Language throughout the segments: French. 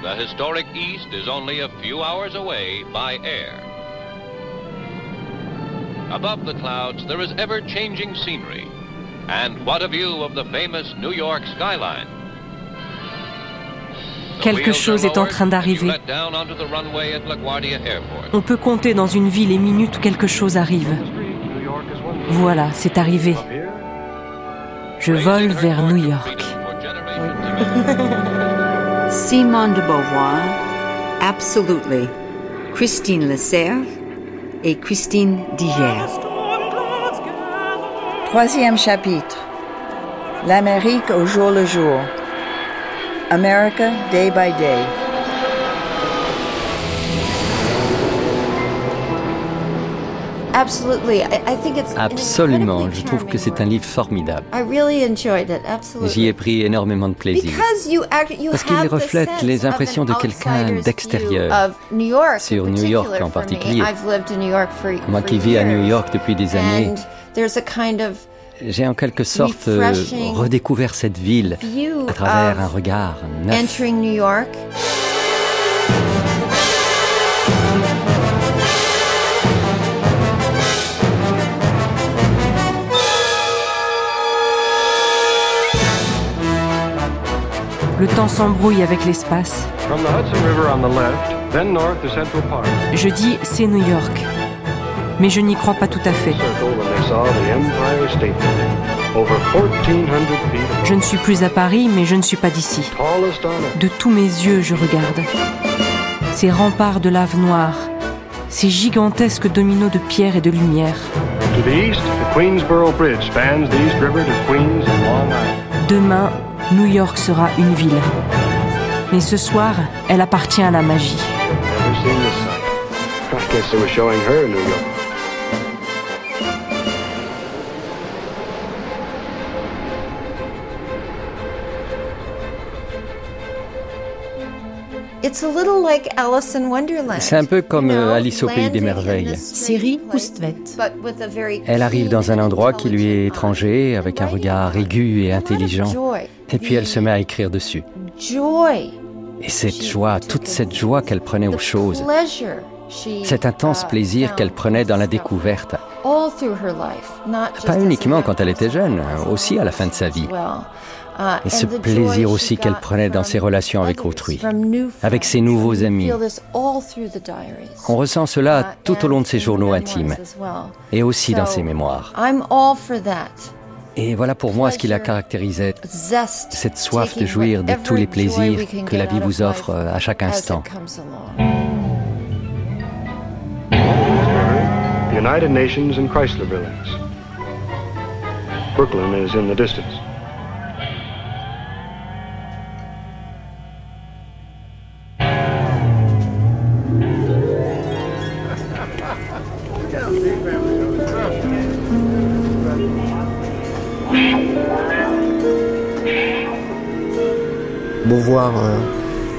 The historic East is only a few hours away by air. Above the clouds, there is ever changing scenery. And what a view of the famous New York skyline. Quelque chose est en train d'arriver. On peut compter dans une ville les minutes où quelque chose arrive. Voilà, c'est arrivé. Je vole vers New York. Simone de Beauvoir, Absolutely, Christine Lecerf et Christine Diger. Troisième chapitre. L'Amérique au jour le jour. America Day by Day. Absolument, je trouve que c'est un livre formidable. J'y ai pris énormément de plaisir. Parce qu'il reflète les impressions de quelqu'un d'extérieur, sur New York en particulier. Moi qui vis à New York depuis des années, j'ai en quelque sorte redécouvert cette ville à travers un regard neuf. Le temps s'embrouille avec l'espace. Je dis c'est New York. Mais je n'y crois pas tout à fait. Je ne suis plus à Paris, mais je ne suis pas d'ici. De tous mes yeux, je regarde. Ces remparts de lave noire, ces gigantesques dominos de pierre et de lumière. Demain, New York sera une ville. Mais ce soir, elle appartient à la magie. C'est un peu comme euh, Alice au pays des merveilles. Série. Elle arrive dans un endroit qui lui est étranger, avec un regard aigu et intelligent. Et puis elle se met à écrire dessus. Et cette joie, toute cette joie qu'elle prenait aux choses, cet intense plaisir qu'elle prenait dans la découverte, pas uniquement quand elle était jeune, aussi à la fin de sa vie. Et ce plaisir aussi qu'elle prenait dans ses relations avec autrui, avec ses nouveaux amis. On ressent cela tout au long de ses journaux intimes et aussi dans ses mémoires. Et voilà pour moi ce qui la caractérisait, cette soif de jouir de tous les plaisirs que la vie vous offre à chaque instant. United Nations and Chrysler buildings. Brooklyn is in the distance. Beauvoir euh,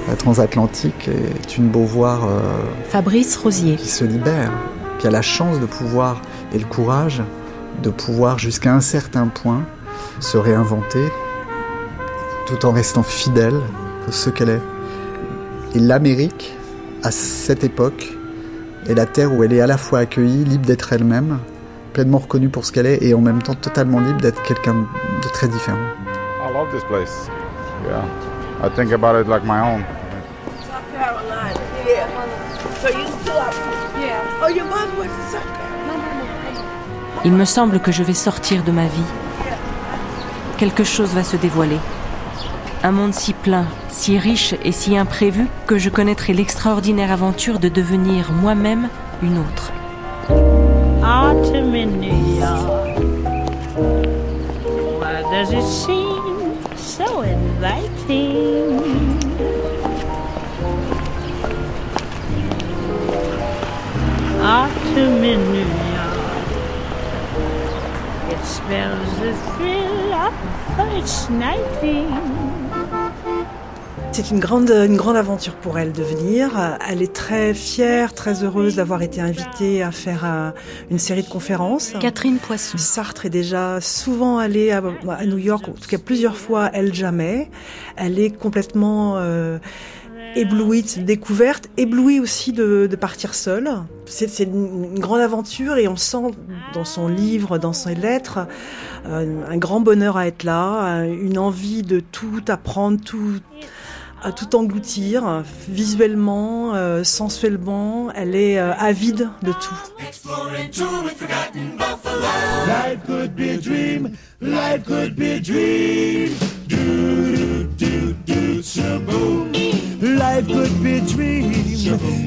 la transatlantique est une Beauvoir euh, Fabrice Rosier qui se libère, qui a la chance de pouvoir et le courage de pouvoir jusqu'à un certain point se réinventer tout en restant fidèle à ce qu'elle est. Et l'Amérique, à cette époque, est la terre où elle est à la fois accueillie, libre d'être elle-même, pleinement reconnue pour ce qu'elle est et en même temps totalement libre d'être quelqu'un de très différent. I love this place. Yeah. I think about it like my own. South Carolina, yeah. So you still up? Il me semble que je vais sortir de ma vie. Quelque chose va se dévoiler. Un monde si plein, si riche et si imprévu que je connaîtrai l'extraordinaire aventure de devenir moi-même une autre. Autumn in New York. Why does it seem so inviting? Autumn in New York. It spells the thrill of first nighting. C'est une grande, une grande aventure pour elle de venir. Elle est très fière, très heureuse d'avoir été invitée à faire une série de conférences. Catherine Poisson. Sartre est déjà souvent allée à, New York, en tout cas plusieurs fois, elle jamais. Elle est complètement euh, éblouie de cette découverte, éblouie aussi de, de partir seule. C'est une, grande aventure et on sent dans son livre, dans ses lettres, euh, un grand bonheur à être là, une envie de tout apprendre, tout à tout engloutir, visuellement, euh, sensuellement. Elle est euh, avide de tout. Life could be a dream, life could be a dream. Do, do, do, do, Life could be a dream.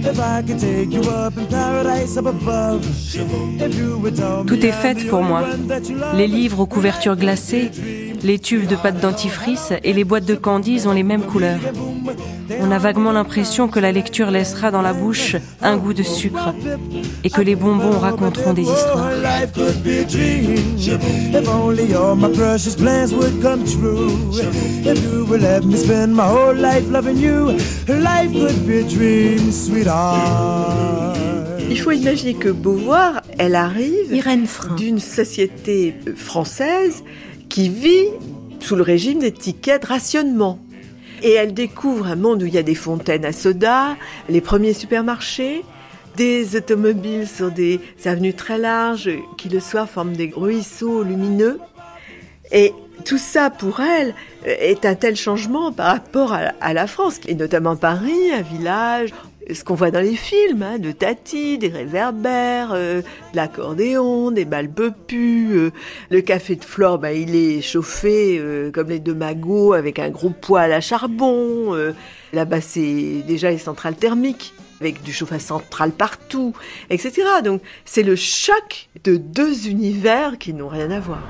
If I could take you up in paradise up above. Tout est fait pour moi. Les livres aux couvertures glacées les tubes de pâte dentifrice et les boîtes de candies ont les mêmes couleurs. On a vaguement l'impression que la lecture laissera dans la bouche un goût de sucre et que les bonbons raconteront des histoires. Il faut imaginer que Beauvoir, elle arrive d'une société française qui vit sous le régime des tickets de rationnement. Et elle découvre un monde où il y a des fontaines à soda, les premiers supermarchés, des automobiles sur des avenues très larges qui le soir forment des ruisseaux lumineux. Et tout ça pour elle est un tel changement par rapport à la France, et notamment Paris, un village ce qu'on voit dans les films, hein, de Tati, des réverbères, euh, de l'accordéon, des balles euh, le café de Flore, bah, il est chauffé euh, comme les deux magots avec un gros poêle à charbon. Là-bas, c'est déjà les centrales thermiques avec du chauffage central partout, etc. Donc c'est le choc de deux univers qui n'ont rien à voir.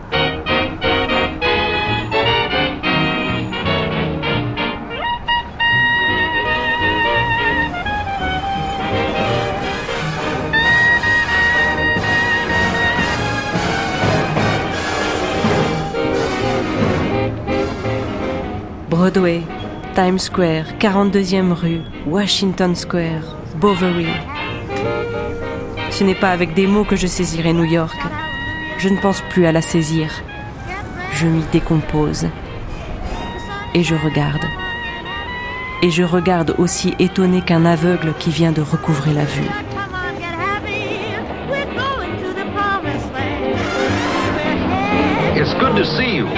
Broadway, Times Square, 42e rue, Washington Square, Bovary. Ce n'est pas avec des mots que je saisirai New York. Je ne pense plus à la saisir. Je m'y décompose. Et je regarde. Et je regarde aussi étonné qu'un aveugle qui vient de recouvrer la vue. It's good to see you.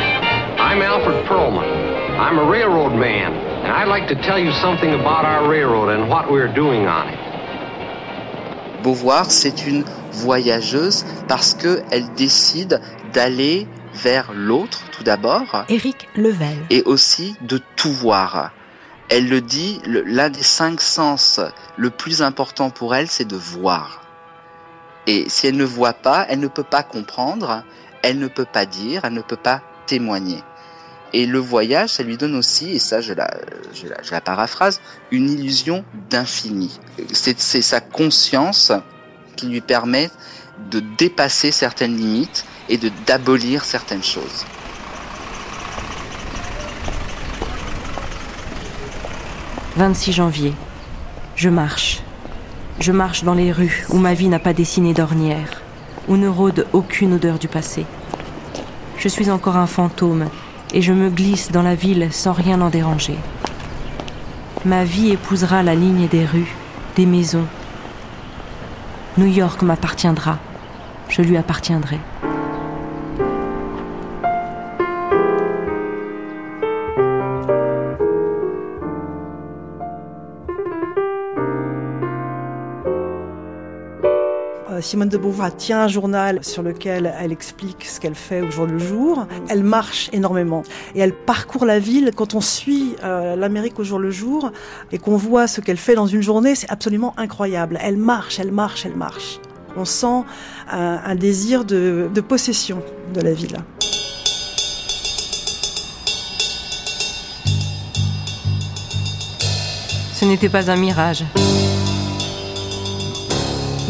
I'm Alfred Perlman. I'm a railroad man, and I'd like to tell you something about our railroad and what we're doing on it. Beauvoir, c'est une voyageuse parce qu'elle décide d'aller vers l'autre tout d'abord. Éric Level. Et aussi de tout voir. Elle le dit, l'un des cinq sens le plus important pour elle, c'est de voir. Et si elle ne voit pas, elle ne peut pas comprendre, elle ne peut pas dire, elle ne peut pas témoigner. Et le voyage, ça lui donne aussi, et ça je la, je la, paraphrase, une illusion d'infini. C'est sa conscience qui lui permet de dépasser certaines limites et de d'abolir certaines choses. « 26 janvier. Je marche. Je marche dans les rues où ma vie n'a pas dessiné d'ornière, où ne rôde aucune odeur du passé. Je suis encore un fantôme et je me glisse dans la ville sans rien en déranger. Ma vie épousera la ligne des rues, des maisons. New York m'appartiendra, je lui appartiendrai. Simone de Beauvoir tient un journal sur lequel elle explique ce qu'elle fait au jour le jour. Elle marche énormément et elle parcourt la ville. Quand on suit euh, l'Amérique au jour le jour et qu'on voit ce qu'elle fait dans une journée, c'est absolument incroyable. Elle marche, elle marche, elle marche. On sent un, désir de possession de la ville. Ce n'était pas un mirage.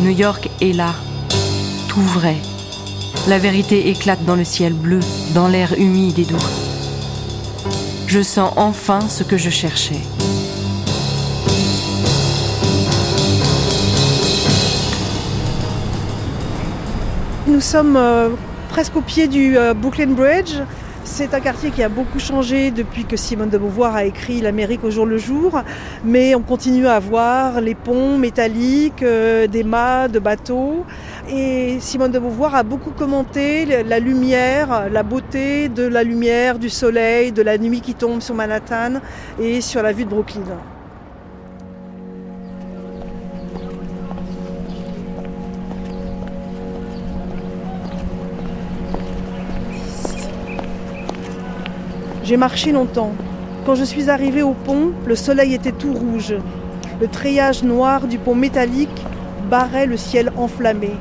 New York est là, tout vrai. La vérité éclate dans le ciel bleu, dans l'air humide et doux. Je sens enfin ce que je cherchais. Nous sommes euh, presque au pied du euh, Brooklyn Bridge. C'est un quartier qui a beaucoup changé depuis que Simone de Beauvoir a écrit L'Amérique au jour le jour, mais on continue à voir les ponts métalliques, euh, des mâts de bateaux. Et Simone de Beauvoir a beaucoup commenté la lumière, la beauté de la lumière, du soleil, de la nuit qui tombe sur Manhattan et sur la vue de Brooklyn. J'ai marché longtemps. Quand je suis arrivée au pont, le soleil était tout rouge. Le treillage noir du pont métallique barrait le ciel enflammé.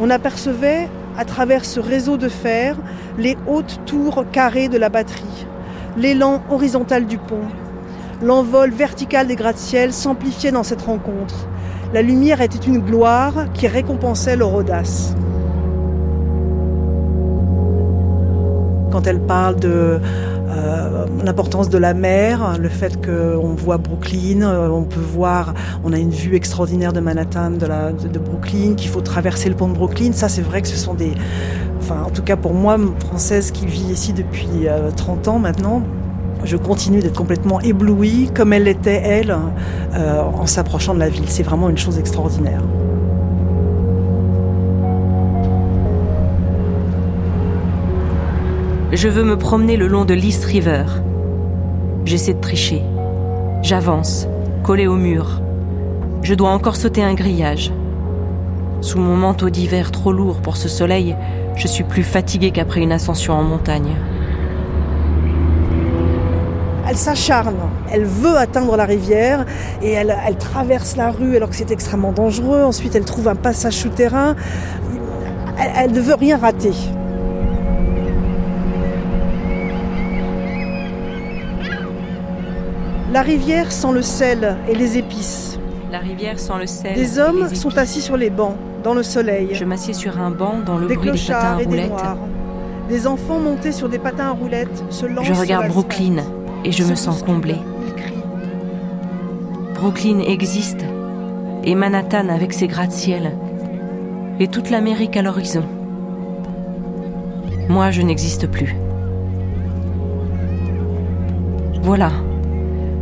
On apercevait, à travers ce réseau de fer, les hautes tours carrées de la batterie, l'élan horizontal du pont. L'envol vertical des gratte-ciel s'amplifiait dans cette rencontre. La lumière était une gloire qui récompensait leur audace. Quand elle parle de euh, l'importance de la mer, le fait qu'on voit Brooklyn, euh, on peut voir, on a une vue extraordinaire de Manhattan, de, Brooklyn, qu'il faut traverser le pont de Brooklyn. Ça, c'est vrai que ce sont des, enfin, en tout cas pour moi, française qui vit ici depuis 30 euh, ans maintenant, je continue d'être complètement éblouie, comme elle l'était elle, en s'approchant de la ville. C'est vraiment une chose extraordinaire. Je veux me promener le long de l'East River. J'essaie de tricher. J'avance, collé au mur. Je dois encore sauter un grillage. Sous mon manteau d'hiver trop lourd pour ce soleil, je suis plus fatiguée qu'après une ascension en montagne. Elle s'acharne, elle veut atteindre la rivière et elle, traverse la rue alors que c'est extrêmement dangereux. Ensuite, elle trouve un passage souterrain. Elle ne veut rien rater. La rivière sent le sel et les épices. La rivière sent le sel. Des hommes sont assis sur les bancs, dans le soleil. Je m'assieds sur un banc dans le bruit des patins à roulettes. Des, des enfants montés sur des patins à roulettes se lancent. Je regarde Brooklyn et je me sens comblée. Brooklyn existe et Manhattan avec ses gratte-ciel et toute l'Amérique à l'horizon. Moi, je n'existe plus. Voilà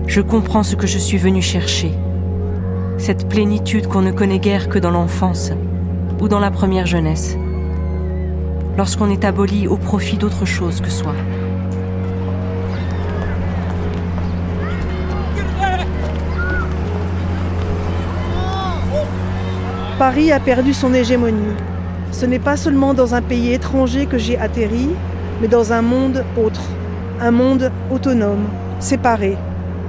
je comprends ce que je suis venu chercher. Cette plénitude qu'on ne connaît guère que dans l'enfance ou dans la première jeunesse, lorsqu'on est aboli au profit d'autre chose que soi. Paris a perdu son hégémonie. Ce n'est pas seulement dans un pays étranger que j'ai atterri, mais dans un monde autre, un monde autonome, séparé,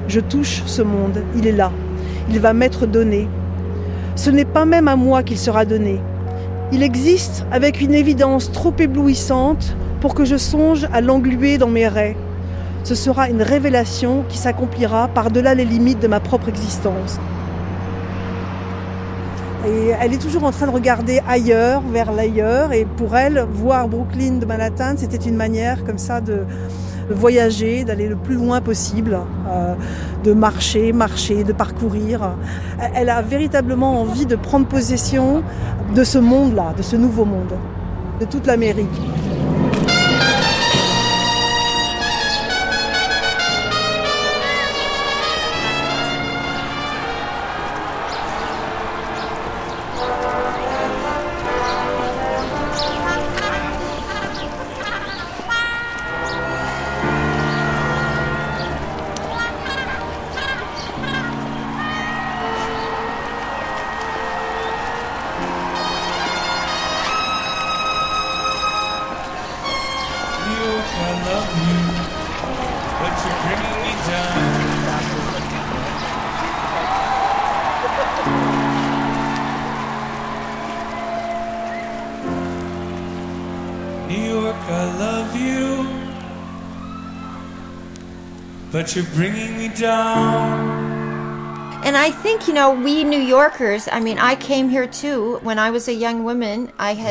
je touche ce monde, il est là. Il va m'être donné. Ce n'est pas même à moi qu'il sera donné. Il existe avec une évidence trop éblouissante pour que je songe à l'engluer dans mes raies. Ce sera une révélation qui s'accomplira par-delà les limites de ma propre existence. Et elle est toujours en train de regarder ailleurs, vers l'ailleurs, et pour elle, voir Brooklyn de Manhattan, c'était une manière comme ça de, voyager, d'aller le plus loin possible, euh, de marcher, marcher, de parcourir. Elle a véritablement envie de prendre possession de ce monde-là, de ce nouveau monde, de toute l'Amérique.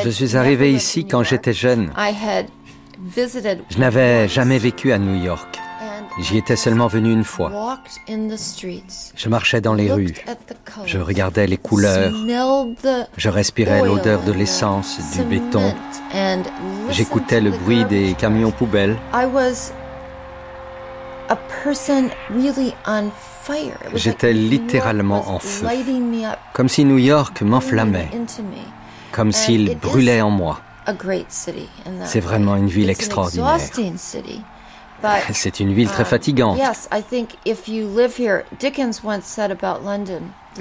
Je suis arrivée ici quand j'étais jeune. Je n'avais jamais vécu à New York. J'y étais seulement venu une fois. Je marchais dans les rues. Je regardais les couleurs. Je respirais l'odeur de l'essence, du béton. J'écoutais le bruit des camions poubelles. J'étais littéralement en feu. Comme si New York m'enflammait. Comme s'il brûlait en moi. C'est vraiment une ville extraordinaire. C'est une ville très uh, fatigante.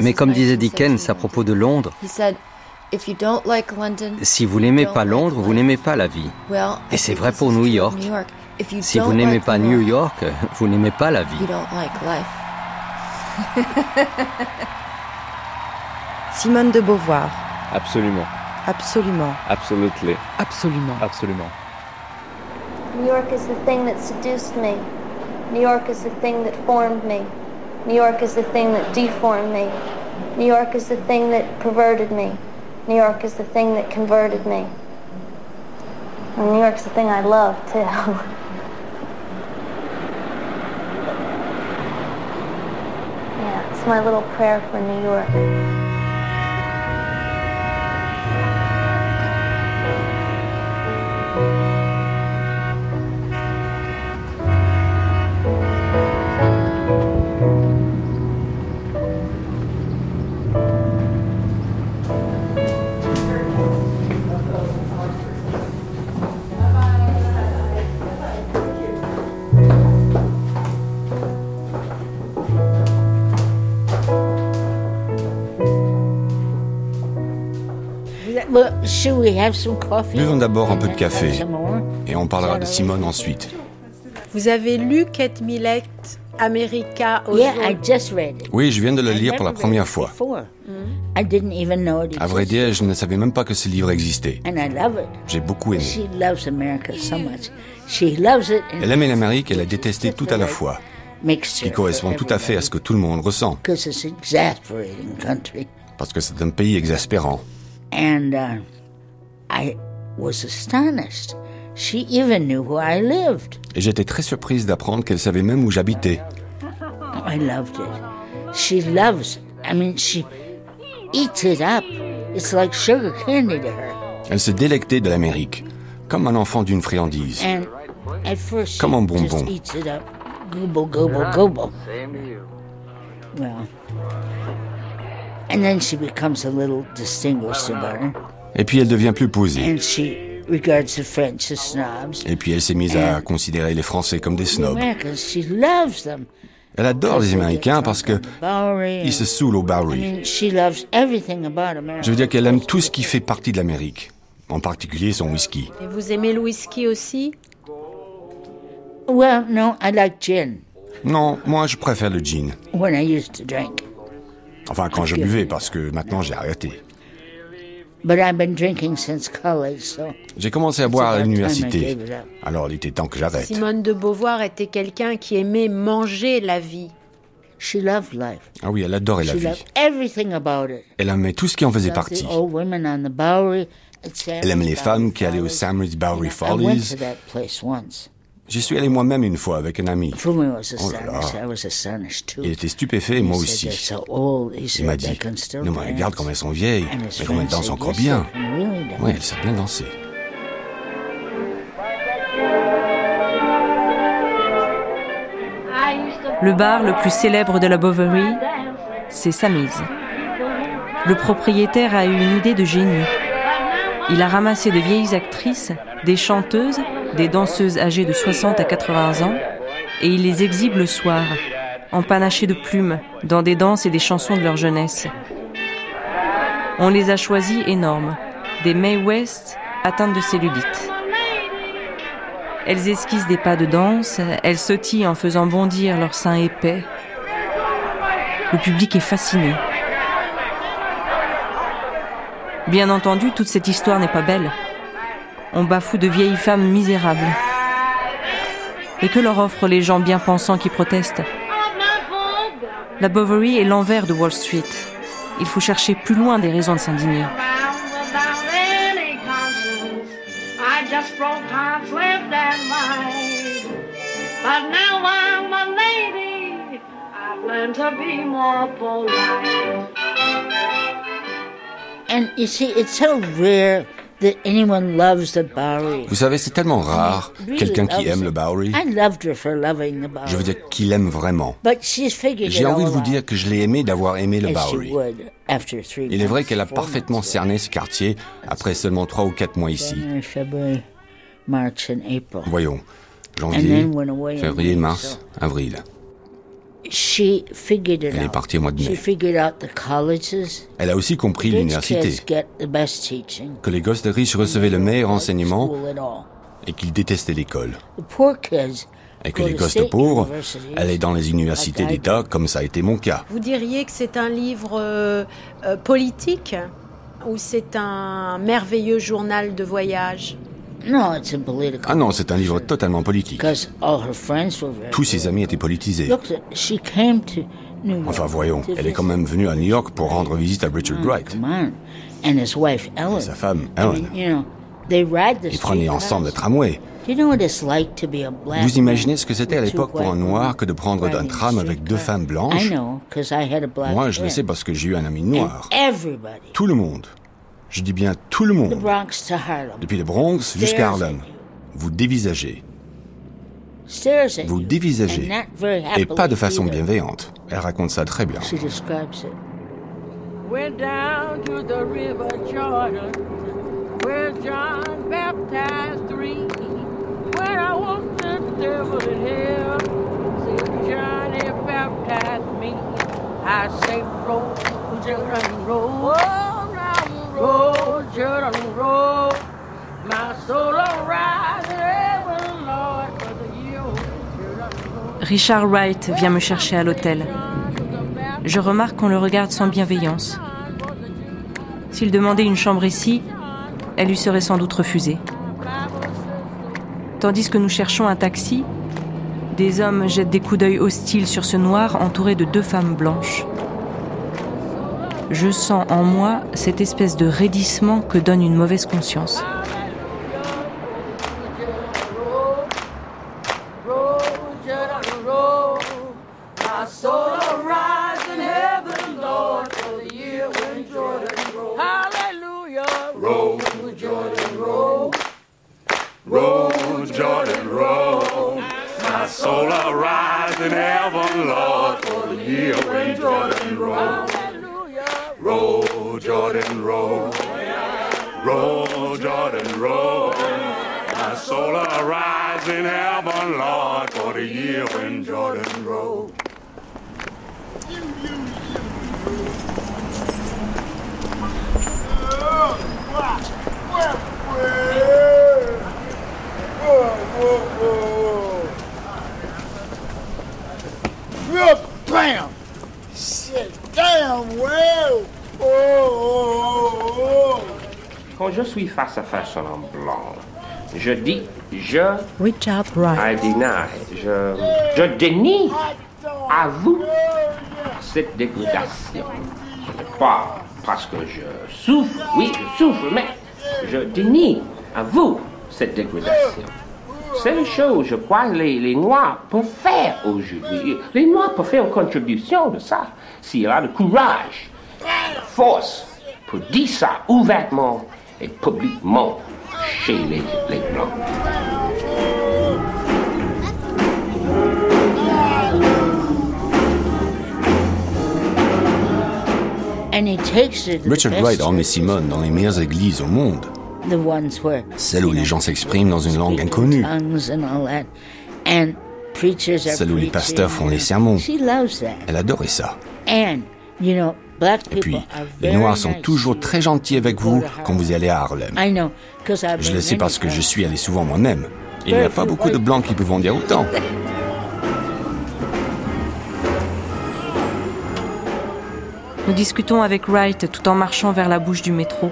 Mais comme disait Dickens à propos de Londres, si vous n'aimez pas Londres, vous n'aimez pas la vie. Et c'est vrai pour New York. Si vous n'aimez pas New York, vous n'aimez pas la vie. Simone de Beauvoir. Absolument. Absolument. Absolutely. Absolument. Absolument. New York is the thing that seduced me. New York is the thing that formed me. New York is the thing that deformed me. New York is the thing that perverted me. New York is the thing that converted me. And New York's the thing I love, too. my little prayer for New York. Buvons d'abord un peu de café. et on parlera de Simone ensuite. Vous avez lu Kate Millett, America Oui, je viens de le lire pour la première fois. À vrai dire, je ne savais même pas que ce livre existait. J'ai beaucoup aimé. Elle aimait l'Amérique et la détestait tout à la fois, ce qui correspond tout à fait à ce que tout le monde ressent. Parce que c'est un pays exaspérant. And uh, I was astonished. She even knew where I lived. Et j'étais très surprise d'apprendre qu'elle savait même où j'habitais. I loved it. She loves. I mean, she eats it up. It's like sugar candy to her. Elle se délectait de l'Amérique, comme un enfant d'une friandise. And at first comme un bonbon. Just eats it up. Gooble, gooble, gooble. Well, Et puis elle devient plus posée. And she regards the French as snobs. Et puis elle s'est mise à considérer les Français comme des snobs. She loves them. Elle adore les Américains parce que ils se saoulent au Bowery. I mean, she loves everything about America. Je veux dire qu'elle aime tout ce qui fait partie de l'Amérique, en particulier son whisky. Et vous aimez le whisky aussi? Well, no, I like gin. Non, moi je préfère le gin. When I used to drink. Enfin, quand je buvais, parce que maintenant j'ai arrêté. J'ai commencé à boire à l'université. Alors il était temps que j'arrête. Simone de Beauvoir était quelqu'un qui aimait manger la vie. Ah oui, elle adorait la vie. Elle aimait tout ce qui en faisait partie. Elle aimait les femmes qui allaient au Samridge Bowery Follies. J'y suis allé moi-même une fois avec un ami. Oh Il était stupéfait, moi aussi. Il m'a dit, non mais regarde comme elles sont vieilles, mais comme elles dansent encore bien. Oui, elles savent bien danser. Le bar le plus célèbre de la Bovary, c'est Samise. Le propriétaire a eu une idée de génie. Il a ramassé de vieilles actrices, des chanteuses des danseuses âgées de 60 à 80 ans, et il les exhibe le soir, empanachées de plumes, dans des danses et des chansons de leur jeunesse. On les a choisies énormes, des May West atteintes de cellulite. Elles esquissent des pas de danse, elles sautillent en faisant bondir leurs seins épais. Le public est fasciné. Bien entendu, toute cette histoire n'est pas belle on bafoue de vieilles femmes misérables. Et que leur offrent les gens bien pensants qui protestent La Bovary est l'envers de Wall Street. Il faut chercher plus loin des raisons de s'indigner. And you see, it's so rare that anyone loves the Bowery. Vous savez, c'est tellement rare, quelqu'un qui aime le Bowery. I loved her for loving the Bowery. Je veux dire qu'il aime vraiment. J'ai envie de vous dire que je l'ai aimé d'avoir aimé le Bowery. Il est vrai qu'elle a parfaitement cerné ce quartier après seulement trois ou quatre mois ici. Voyons, janvier, février, mars, avril. She figured it Elle est out. partie au mois de She mai. figured out the colleges. Elle a aussi compris l'université, que les gosses de riches recevaient le meilleur enseignement et qu'ils détestaient l'école. The poor kids Et que les gosses de pauvres universities. allaient dans les universités d'État, comme ça a été mon cas. Vous diriez que c'est un livre euh, euh, politique ou c'est un merveilleux journal de voyage? No, it's a political. Ah non, c'est un livre totalement politique. Because all her friends were very Tous ses amis étaient politisés. Look, she came to New York. Enfin voyons, to elle est quand même venue à New York pour rendre visite à Richard Wright. And his wife Ellen. Et sa femme, Ellen. mean, you know, they ride the Ils prenaient ensemble le tramway. Vous imaginez ce que c'était à l'époque pour un noir que de prendre un tram avec deux femmes blanches? Moi, je le sais parce que j'ai eu un ami noir. Tout le monde. Je dis bien tout le monde. Depuis le Bronx jusqu'à Harlem. Vous dévisagez. Vous dévisagez. Et pas de façon bienveillante. Elle raconte ça très bien. She describes it. Went down to the river Jordan, where John baptized three. When I say, roll, Richard Wright vient me chercher à l'hôtel. Je remarque qu'on le regarde sans bienveillance. S'il demandait une chambre ici, elle lui serait sans doute refusée. Tandis que nous cherchons un taxi, des hommes jettent des coups d'œil hostiles sur ce noir entouré de deux femmes blanches. Je sens en moi cette espèce de raidissement que donne une mauvaise conscience. Homme blanc, je dis, je, Richard Wright. I deny, je, je dénie à vous cette dégradation. Pas parce que je souffre, oui, je souffre, mais je dénie à vous cette dégradation. C'est une chose, je crois, les, les Noirs peuvent faire aujourd'hui. Les Noirs peuvent faire une contribution de ça, s'il y a le courage, la force pour dire ça ouvertement et publiquement chez les, les Blancs. And he takes her to the Richard Wright emmenait churches, Simone dans les meilleures églises au monde, the ones where celles où les gens s'expriment dans une langue inconnue, tongues and all that. And preachers are celles où les pasteurs font les sermons. She loves that. Elle adorait ça. Et puis, les Noirs sont toujours très gentils avec vous quand vous allez à Harlem. Je le sais parce que je suis allé souvent moi-même. Il n'y a pas beaucoup de Blancs qui peuvent en dire autant. Nous discutons avec Wright tout en marchant vers la bouche du métro.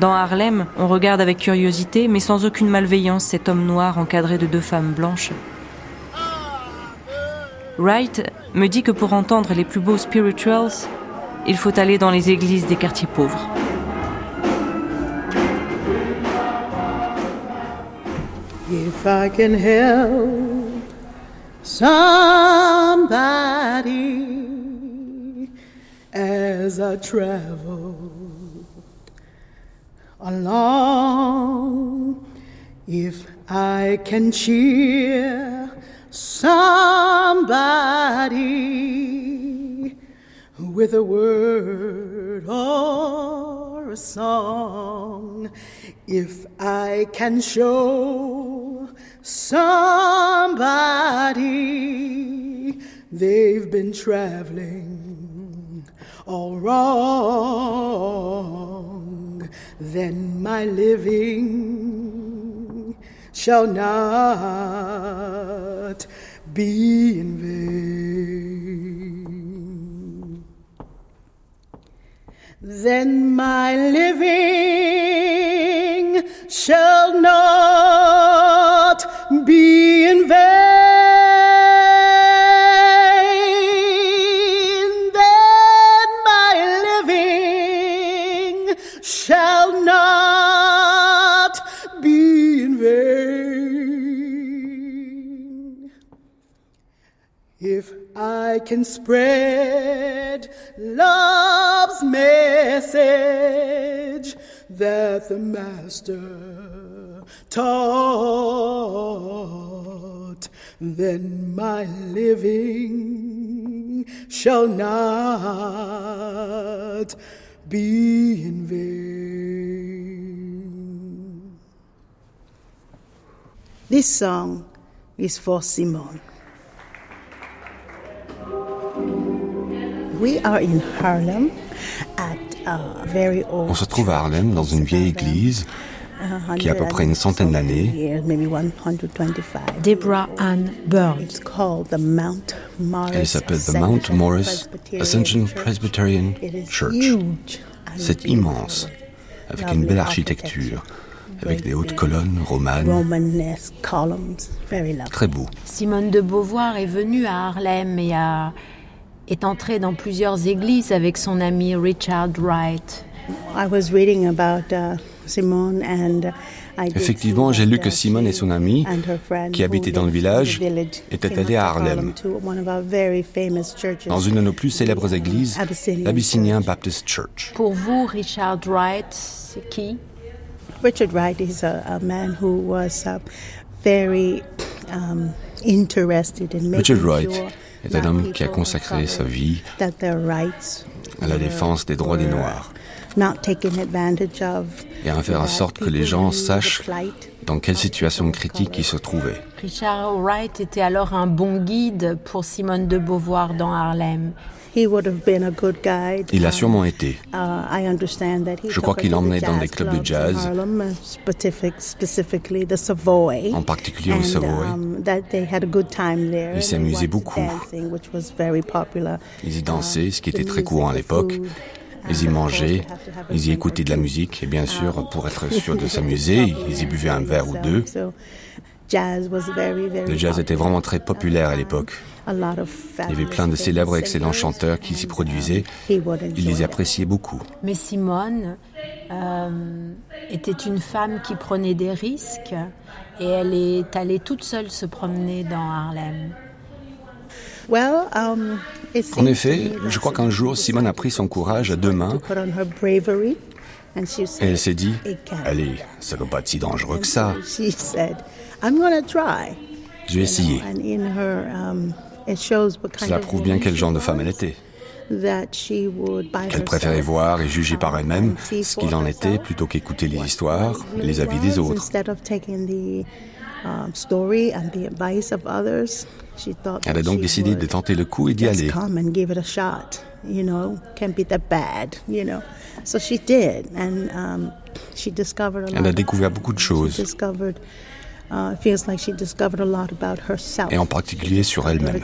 Dans Harlem, on regarde avec curiosité, mais sans aucune malveillance, cet homme noir encadré de deux femmes blanches. Wright me dit que pour entendre les plus beaux spirituals, il faut aller dans les églises des quartiers pauvres. If I can help somebody as I travel along, if I can cheer somebody with a word or a song. If I can show somebody they've been traveling all wrong, then my living shall not be in vain. Then my living shall not be in vain. If I can spread love's message that the Master taught, then my living shall not be in vain. This song is for Simone. On se trouve à Harlem, dans une vieille église qui a à peu près une centaine d'années. years, maybe 125. Deborah Ann Burns. It's called the Mount Morris Elle s'appelle The Mount Morris Ascension Presbyterian Church. C'est immense, avec une belle architecture, avec des hautes colonnes romanes, Romanesque columns, very lovely. très beau. Simone de Beauvoir est venue à Harlem et a, est entrée dans plusieurs églises avec son ami Richard Wright. I was reading about uh, Simone and I did Effectivement, j'ai lu que Simone et son ami, and her friend qui who habitaient dans le lived in village, the village étaient up à to Harlem, Harlem to one of our very famous churches. dans une de nos plus célèbres églises, Abyssinian l'Abyssinien Baptist Church. Pour vous, Richard Wright, c'est qui? Richard Wright is a, a man who was uh, very um, interested in making Richard Wright sure est un homme qui a consacré sa vie à la défense des droits des Noirs et à faire en sorte que les gens sachent dans quelle situation critique ils se trouvaient. Richard Wright était alors un bon guide pour Simone de Beauvoir dans Harlem. He would have been a good guide. Il a sûrement été. uh, Je crois qu'il emmenait dans des clubs de jazz. Uh, specific, specifically the Savoy. En particulier au Savoy. um, that they had a good time there. Ils s'amusaient beaucoup. Ils y dansaient, ce qui était très courant à l'époque. Ils y mangeaient, ils y écoutaient de la musique et bien sûr, pour être sûr de s'amuser, ils y buvaient un verre ou deux. So, jazz was very, very Le jazz était vraiment très populaire à l'époque. A lot of Il y avait plein de célèbres et excellents chanteurs qui s'y produisaient. Il les it. appréciait beaucoup. Mais Simone euh, était une femme qui prenait des risques et elle est allée toute seule se promener dans Harlem. Well, um, En effet, je crois qu'un jour, Simone a pris son courage à deux mains et said, elle s'est dit, allez, ça ne va pas être si dangereux que ça. She said, "I'm going to try." Je vais essayer. Cela prouve bien quel genre de femme elle était. Qu'elle préférait voir et juger par elle-même ce qu'il en était plutôt qu'écouter les histoires et les avis des autres. Um, Elle a donc décidé de tenter le coup et d'y aller. come and give it a shot. You know, can't be that bad. You know, so she did, and she discovered a lot. Elle a découvert beaucoup de choses, Uh, it feels like she discovered a lot about herself. et en particulier sur elle-même.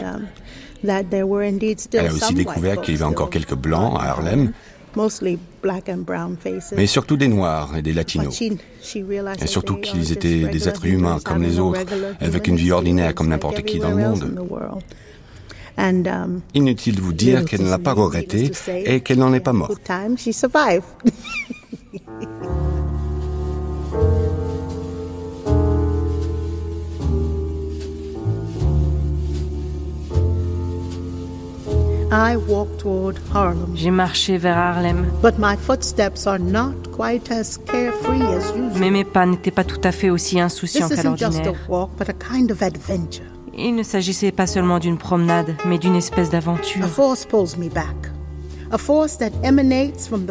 That there were indeed still Elle a aussi découvert qu'il y avait encore quelques blancs à Harlem, mostly black and brown faces. mais surtout des noirs et des latinos. Et that surtout qu'ils étaient des êtres humains comme les autres, avec une vie ordinaire comme n'importe qui dans le monde. Um, Inutile de vous dire qu'elle ne l'a pas regretté et qu'elle n'en est pas morte. J'ai marché vers Harlem. Mais mes pas n'étaient pas tout à fait aussi insouciants qu'à l'ordinaire. Il ne s'agissait pas seulement d'une promenade, mais d'une espèce d'aventure.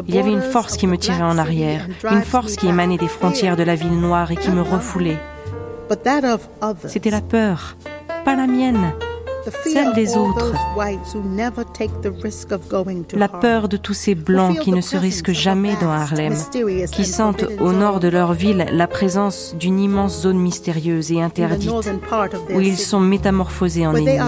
Il y avait une force qui me tirait en arrière, une force qui émanait des frontières de la ville noire et qui me refoulait. C'était la peur, pas la mienne celle des autres, la peur de tous ces blancs qui ne se risquent jamais dans Harlem, qui sentent au nord de leur ville la présence d'une immense zone mystérieuse et interdite, où ils sont métamorphosés en ennemis.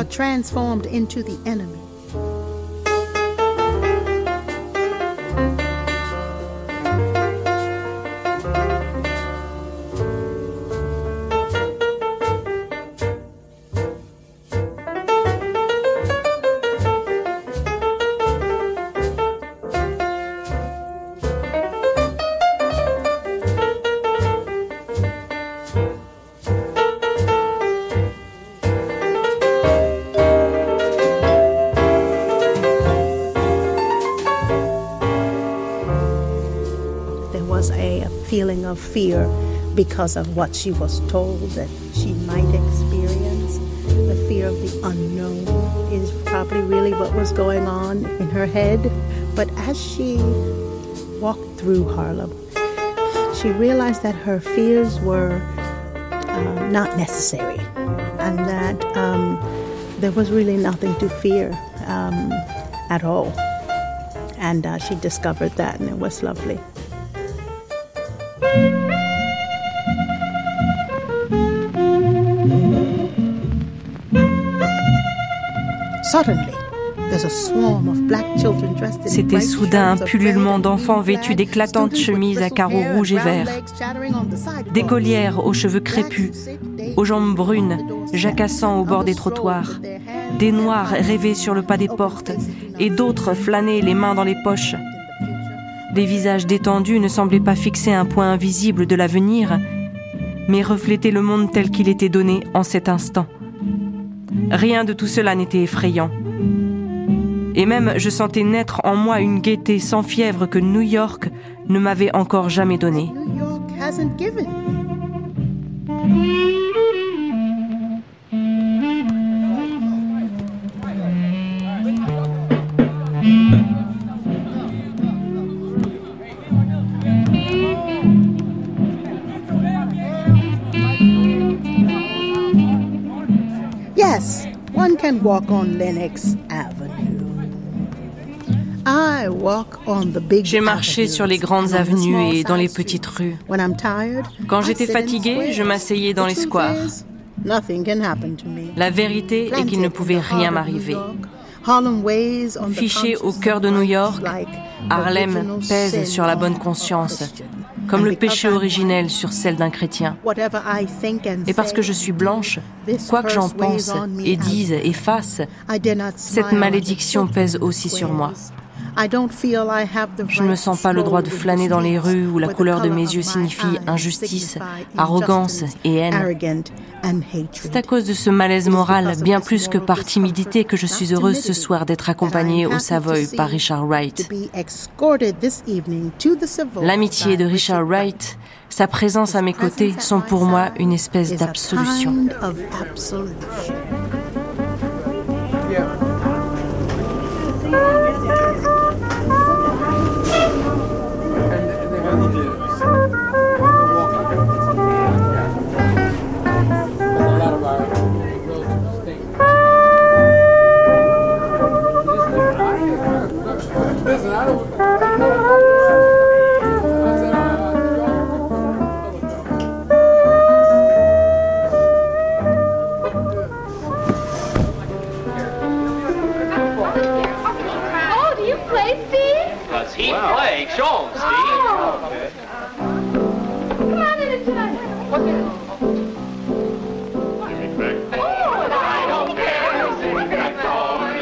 Fear because of what she was told that she might experience. The fear of the unknown is probably really what was going on in her head. But as she walked through Harlem, she realized that her fears were uh, not necessary and that um, there was really nothing to fear um, at all. And uh, she discovered that, and it was lovely. C'était soudain un pullulement d'enfants vêtus d'éclatantes chemises à carreaux rouges et verts, d'écolières aux cheveux crépus, aux jambes brunes, jacassant au bord des trottoirs, des noirs rêvés sur le pas des portes, et d'autres flânaient les mains dans les poches. Les visages détendus ne semblaient pas fixer un point invisible de l'avenir, mais refléter le monde tel qu'il était donné en cet instant. Rien de tout cela n'était effrayant. Et même je sentais naître en moi une gaieté sans fièvre que New York ne m'avait encore jamais donnée. Walk on Lenox J'ai marché sur les grandes avenues et dans les petites rues. Quand j'étais fatiguée, je m'asseyais dans les squares. La vérité est qu'il ne pouvait rien m'arriver. Fiché au cœur de New York, Harlem pèse sur la bonne conscience, comme le péché originel sur celle d'un chrétien. Et parce que je suis blanche, quoi que j'en pense et dise et fasse, cette malédiction pèse aussi sur moi. Je ne me sens pas le droit de flâner dans les rues où la couleur de mes yeux signifie injustice, arrogance et haine. C'est à cause de ce malaise moral, bien plus que par timidité, que je suis heureuse ce soir d'être accompagnée au Savoy par Richard Wright. L'amitié de Richard Wright, sa présence à mes côtés sont pour moi une espèce d'absolution. Yeah.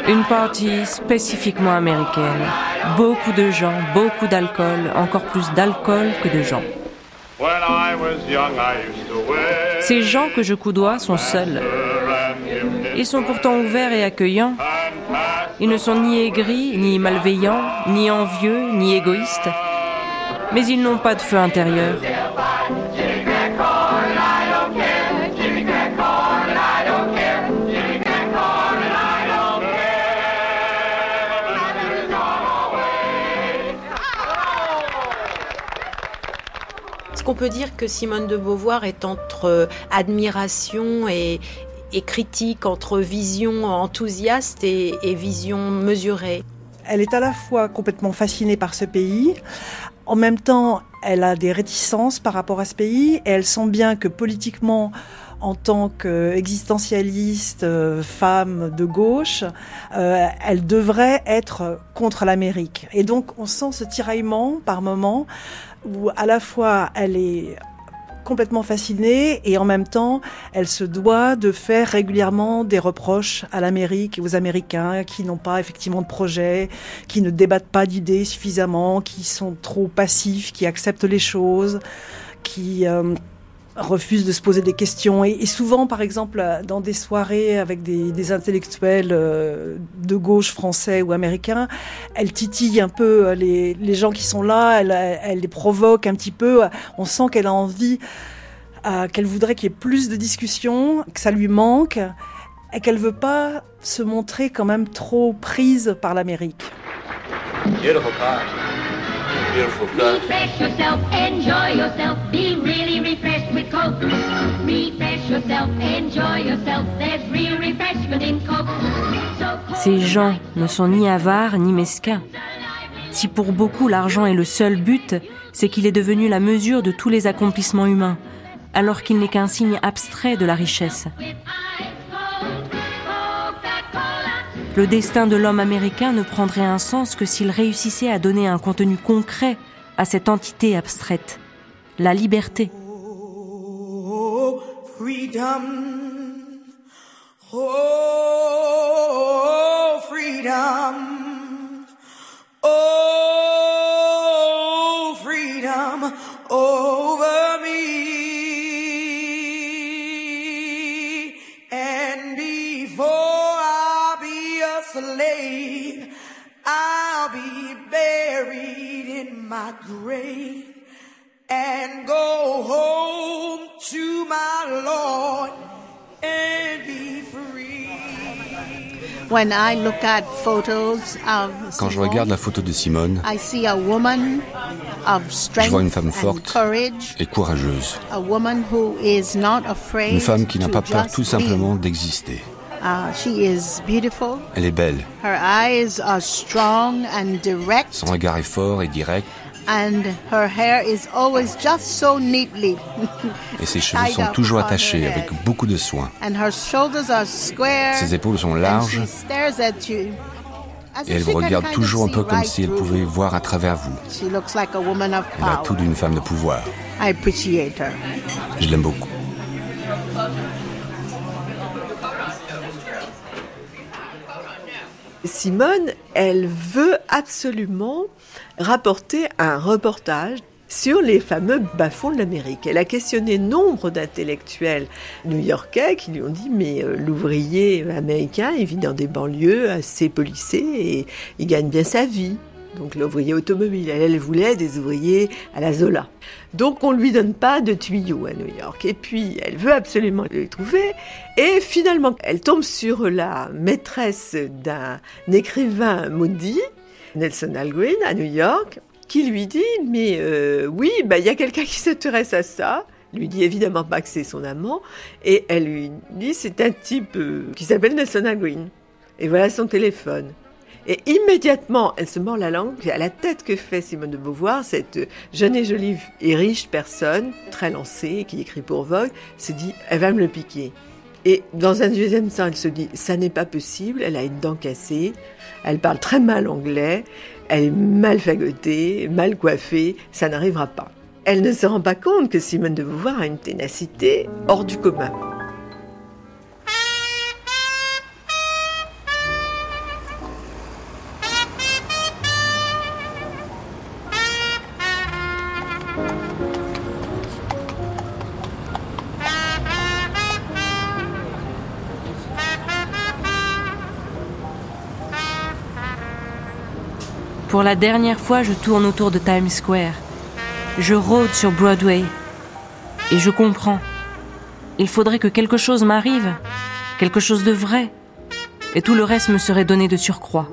Une partie spécifiquement américaine. Beaucoup de gens, beaucoup d'alcool, encore plus d'alcool que de gens. Ces gens que je coudoie sont seuls. Ils sont pourtant ouverts et accueillants, ils ne sont ni aigris, ni malveillants, ni envieux, ni égoïstes. Mais ils n'ont pas de feu intérieur. Est-ce qu'on peut dire que Simone de Beauvoir est entre euh, admiration et, critique, entre vision enthousiaste et, vision mesurée Elle est à la fois complètement fascinée par ce pays, en même temps, elle a des réticences par rapport à ce pays et elle sent bien que politiquement, en tant qu'existentialiste, euh, femme de gauche, euh, elle devrait être contre l'Amérique. Et donc on sent ce tiraillement par moment où à la fois elle est complètement fascinée et en même temps elle se doit de faire régulièrement des reproches à l'Amérique et aux Américains qui n'ont pas effectivement de projet, qui ne débattent pas d'idées suffisamment, qui sont trop passifs, qui acceptent les choses, qui euh, refuse de se poser des questions. Et, souvent, par exemple, dans des soirées avec des, intellectuels euh, de gauche français ou américains, elle titille un peu euh, les, gens qui sont là, elle, les provoque un petit peu. On sent qu'elle a envie, euh, qu'elle voudrait qu'il y ait plus de discussions, que ça lui manque, et qu'elle veut pas se montrer quand même trop prise par l'Amérique. Refresh yourself, enjoy yourself, be really Ces gens ne sont ni avares ni mesquins. Si pour beaucoup l'argent est le seul but, c'est qu'il est devenu la mesure de tous les accomplissements humains, alors qu'il n'est qu'un signe abstrait de la richesse. Le destin de l'homme américain ne prendrait un sens que s'il réussissait à donner un contenu concret à cette entité abstraite, la liberté. Freedom. Oh, freedom. Oh, freedom over Quand je regarde la photo de Simone, I see a woman of je vois une femme forte et courageuse. A woman who is not afraid une femme qui n'a pas peur tout simplement d'exister. She is beautiful. Elle est belle. Her eyes are strong and direct. Son regard est fort et direct. And her hair is always just so neatly. et ses cheveux sont toujours attachés avec beaucoup de soin. And her shoulders are square. Ses épaules sont larges. And she stares at you. Et elle vous regarde toujours un peu comme si elle pouvait voir à travers vous. Like a woman of elle a tout d'une femme de pouvoir. I appreciate her. Je l'aime beaucoup. Simone, elle veut absolument rapporter un reportage sur les fameux bas-fonds de l'Amérique. Elle a questionné nombre d'intellectuels new-yorkais qui lui ont dit mais euh, l'ouvrier américain il vit dans des banlieues assez policées et il gagne bien sa vie donc l'ouvrier automobile. Elle, voulait des ouvriers à la Zola. Donc on ne lui donne pas de tuyaux à New York. Et puis elle veut absolument les trouver. Et finalement, elle tombe sur la maîtresse d'un écrivain maudit, Nelson Algren, à New York, qui lui dit, mais euh, oui, bah, il y a quelqu'un qui s'intéresse à ça lui dit évidemment pas que c'est son amant, et elle lui dit c'est un type euh, qui s'appelle Nelson Algren. Et voilà son téléphone. Et immédiatement, elle se mord la langue à la tête que fait Simone de Beauvoir, cette jeune et jolie et riche personne, très lancée, qui écrit pour Vogue, se dit, elle va me le piquer. Et dans un deuxième temps, elle se dit, ça n'est pas possible, elle a une dent cassée, elle parle très mal anglais, elle est mal fagotée, mal coiffée, ça n'arrivera pas. Elle ne se rend pas compte que Simone de Beauvoir a une ténacité hors du commun. Pour la dernière fois, je tourne autour de Times Square. Je rôde sur Broadway. Et je comprends. Il faudrait que quelque chose m'arrive, quelque chose de vrai, et tout le reste me serait donné de surcroît.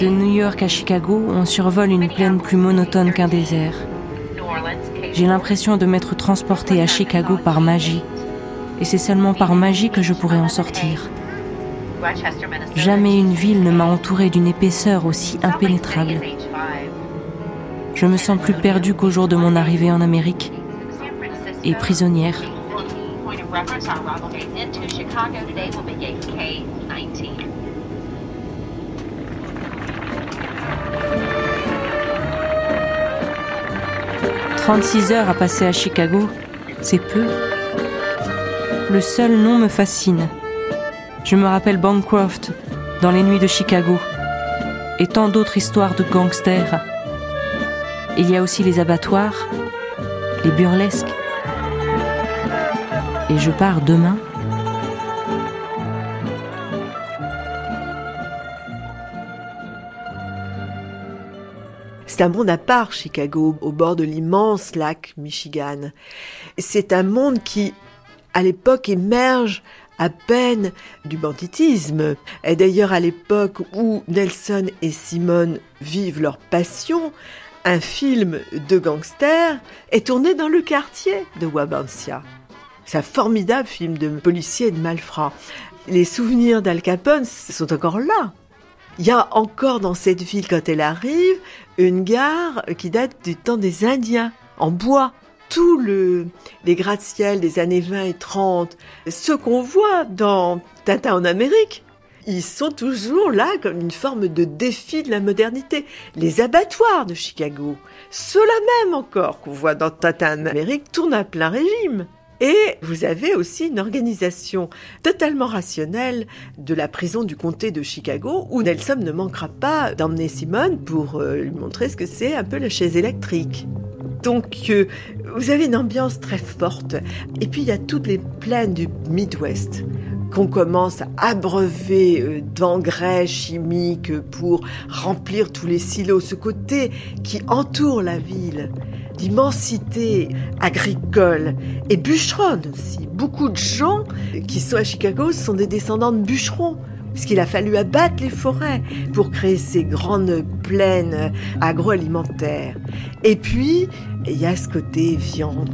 De New York à Chicago, on survole une plaine plus monotone qu'un désert. J'ai l'impression de m'être transporté à Chicago par magie. Et c'est seulement par magie que je pourrais en sortir. Jamais une ville ne m'a entouré d'une épaisseur aussi impénétrable. Je me sens plus perdue qu'au jour de mon arrivée en Amérique et prisonnière. « 36 heures à passer à Chicago, c'est peu. Le seul nom me fascine. Je me rappelle Bancroft dans les nuits de Chicago et tant d'autres histoires de gangsters. Il y a aussi les abattoirs, les burlesques. Et je pars demain. C'est un monde à part, Chicago, au bord de l'immense lac Michigan. C'est un monde qui, à l'époque, émerge à peine du banditisme. Et d'ailleurs, à l'époque où Nelson et Simone vivent leur passion, un film de gangster est tourné dans le quartier de Wabansia. C'est un formidable film de policiers et de malfrats. Les souvenirs d'Al Capone sont encore là. Il y a encore dans cette ville, quand elle arrive, une gare qui date du temps des Indiens, en bois. Tous le, les gratte-ciel des années 20 et 30, ceux qu'on voit dans Tintin en Amérique, ils sont toujours là comme une forme de défi de la modernité. Les abattoirs de Chicago, ceux-là même encore qu'on voit dans Tintin en Amérique, tournent à plein régime. Et vous avez aussi une organisation totalement rationnelle de la prison du comté de Chicago où Nelson ne manquera pas d'emmener Simone pour euh, lui montrer ce que c'est un peu la chaise électrique. Donc euh, vous avez une ambiance très forte. Et puis il y a toutes les plaines du Midwest qu'on commence à abreuver euh, d'engrais chimiques pour remplir tous les silos, ce côté qui entoure la ville d'immensité agricole et bûcheronne aussi. Beaucoup de gens qui sont à Chicago sont des descendants de bûcherons puisqu'il a fallu abattre les forêts pour créer ces grandes plaines agroalimentaires. Et puis, il y a ce côté viande.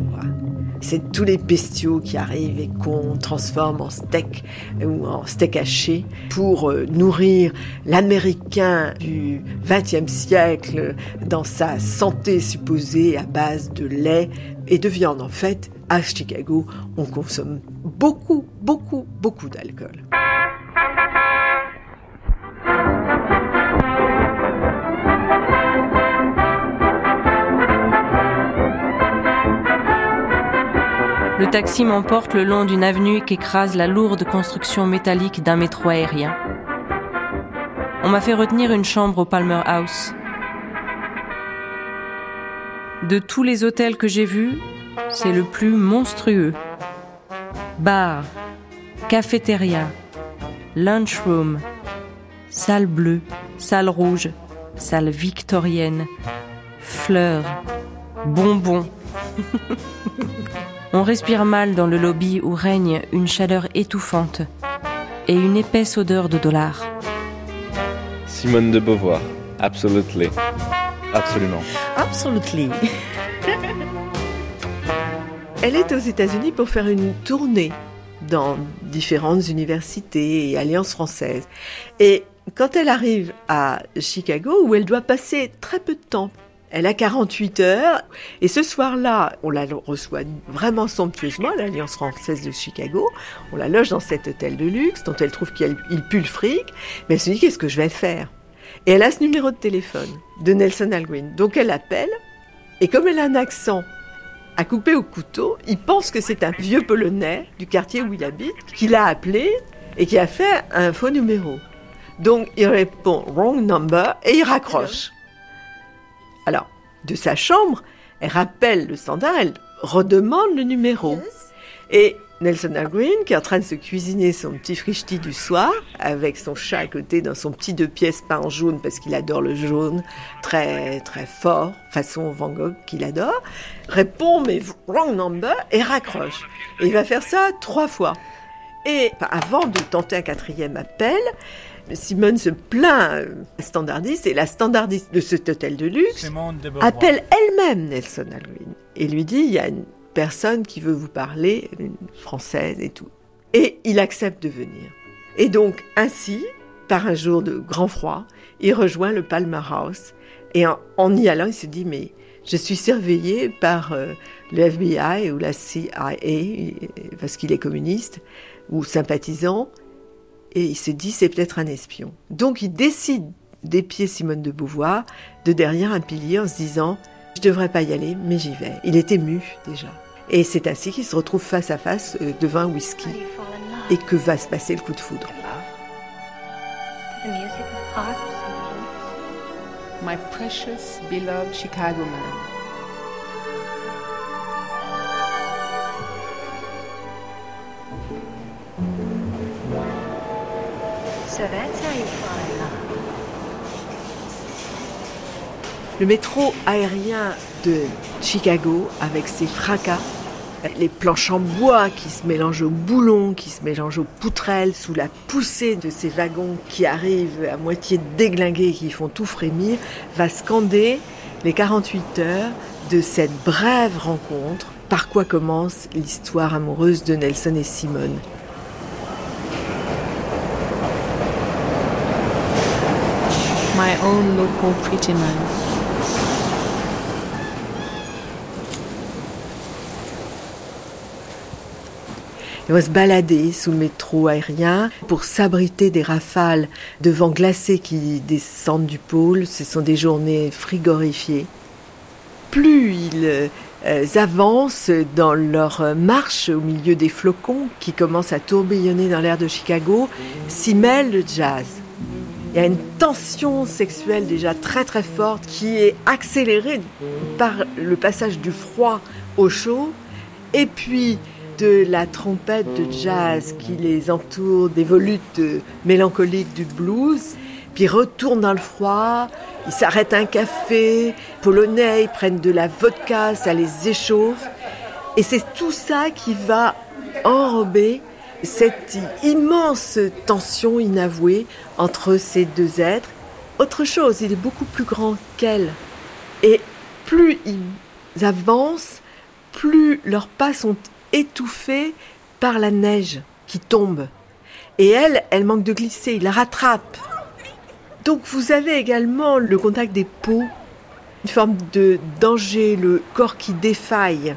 C'est tous les bestiaux qui arrivent et qu'on transforme en steak ou en steak haché pour euh, nourrir l'Américain du XXe siècle dans sa santé supposée à base de lait et de viande. En fait, à Chicago, on consomme beaucoup, beaucoup, beaucoup d'alcool. Le taxi m'emporte le long d'une avenue qu'écrase la lourde construction métallique d'un métro aérien. On m'a fait retenir une chambre au Palmer House. De tous les hôtels que j'ai vus, c'est le plus monstrueux. Bar, cafétéria, lunchroom, salle bleue, salle rouge, salle victorienne, fleurs, bonbons. On respire mal dans le lobby où règne une chaleur étouffante et une épaisse odeur de dollars. Simone de Beauvoir, absolutely. Absolument. Absolutely. Elle est aux États-Unis pour faire une tournée dans différentes universités et alliances françaises. Et quand elle arrive à Chicago, où elle doit passer très peu de temps elle a 48 heures et ce soir-là, on la reçoit vraiment somptueusement à l'Alliance française de Chicago. On la loge dans cet hôtel de luxe dont elle trouve qu'il pue le fric. Mais elle se dit qu'est-ce que je vais faire? Et elle a ce numéro de téléphone de Nelson Algren. Donc elle appelle, et comme elle a un accent à couper au couteau, il pense que c'est un vieux Polonais du quartier où il habite qui l'a appelé et qui a fait un faux numéro. Donc il répond wrong number et il raccroche. Alors, de sa chambre, elle rappelle le standard, elle redemande le numéro. Et Nelson Algren, qui est en train de se cuisiner son petit frichti du soir, avec son chat à côté dans son petit deux pièces peint en jaune, parce qu'il adore le jaune, très très fort, façon Van Gogh qu'il adore, répond mais wrong number et raccroche. Et il va faire ça trois fois. Et avant de tenter un quatrième appel, Simone se plaint euh, la standardiste et la standardiste de cet hôtel de luxe appelle elle-même Nelson Algren et lui dit il y a une personne qui veut vous parler, une française et tout. Et il accepte de venir. Et donc ainsi, par un jour de grand froid, il rejoint le Palmer House et en, y allant, il se dit mais je suis surveillé par euh, le FBI ou la CIA parce qu'il est communiste ou sympathisant et il se dit c'est peut-être un espion. Donc il décide d'épier Simone de Beauvoir de derrière un pilier en se disant je devrais pas y aller, mais j'y vais. Il est ému déjà. Et c'est ainsi qu'il se retrouve face à face euh, devant un whisky et que va se passer le coup de foudre? My precious beloved Chicago man. Le métro aérien de Chicago, avec ses fracas, les planches en bois qui se mélangent aux boulons, qui se mélangent aux poutrelles, sous la poussée de ces wagons qui arrivent à moitié déglingués et qui font tout frémir, va scander les 48 heures de cette brève rencontre, par quoi commence l'histoire amoureuse de Nelson et Simone. My own local se balader sous le métro aérien pour s'abriter des rafales de vent glacé qui descendent du pôle. Ce sont des journées frigorifiées. Plus ils euh, avancent dans leur marche au milieu des flocons qui commencent à tourbillonner dans l'air de Chicago, s'y mêle le jazz. Il y a une tension sexuelle déjà très très forte qui est accélérée par le passage du froid au chaud et puis de la trompette de jazz qui les entoure, des volutes mélancoliques du blues. Puis ils retournent dans le froid, ils s'arrêtent un café, polonais, ils prennent de la vodka, ça les échauffe. Et c'est tout ça qui va enrober cette immense tension inavouée entre ces deux êtres. Autre chose, il est beaucoup plus grand qu'elle. Et plus ils avancent, plus leurs pas sont étouffés par la neige qui tombe. Et elle, elle manque de glisser, il la rattrape. Donc vous avez également le contact des peaux, une forme de danger, le corps qui défaille.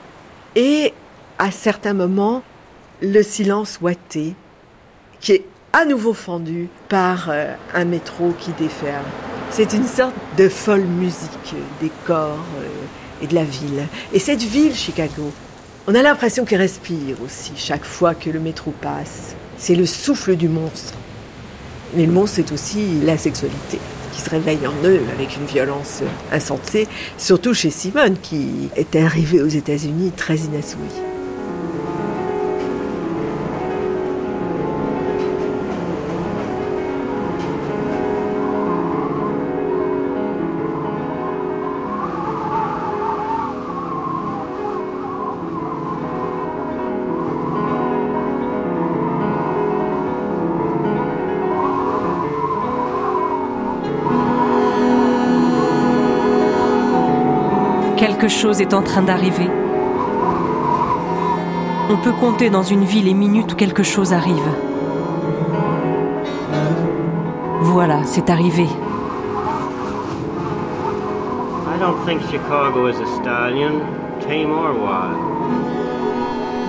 Et à certains moments, le silence ouaté, qui est à nouveau fendu par euh, un métro qui déferle. C'est une sorte de folle musique des corps euh, et de la ville. Et cette ville, Chicago, on a l'impression qu'elle respire aussi chaque fois que le métro passe. C'est le souffle du monstre. Mais le monstre, c'est aussi la sexualité qui se réveille en eux avec une violence insensée, surtout chez Simone qui était arrivée aux États-Unis très inassouie. Chose est en train d'arriver. On peut compter dans une vie les minutes où quelque chose arrive. Voilà, c'est arrivé. I don't think Chicago is a stallion, tame or wild.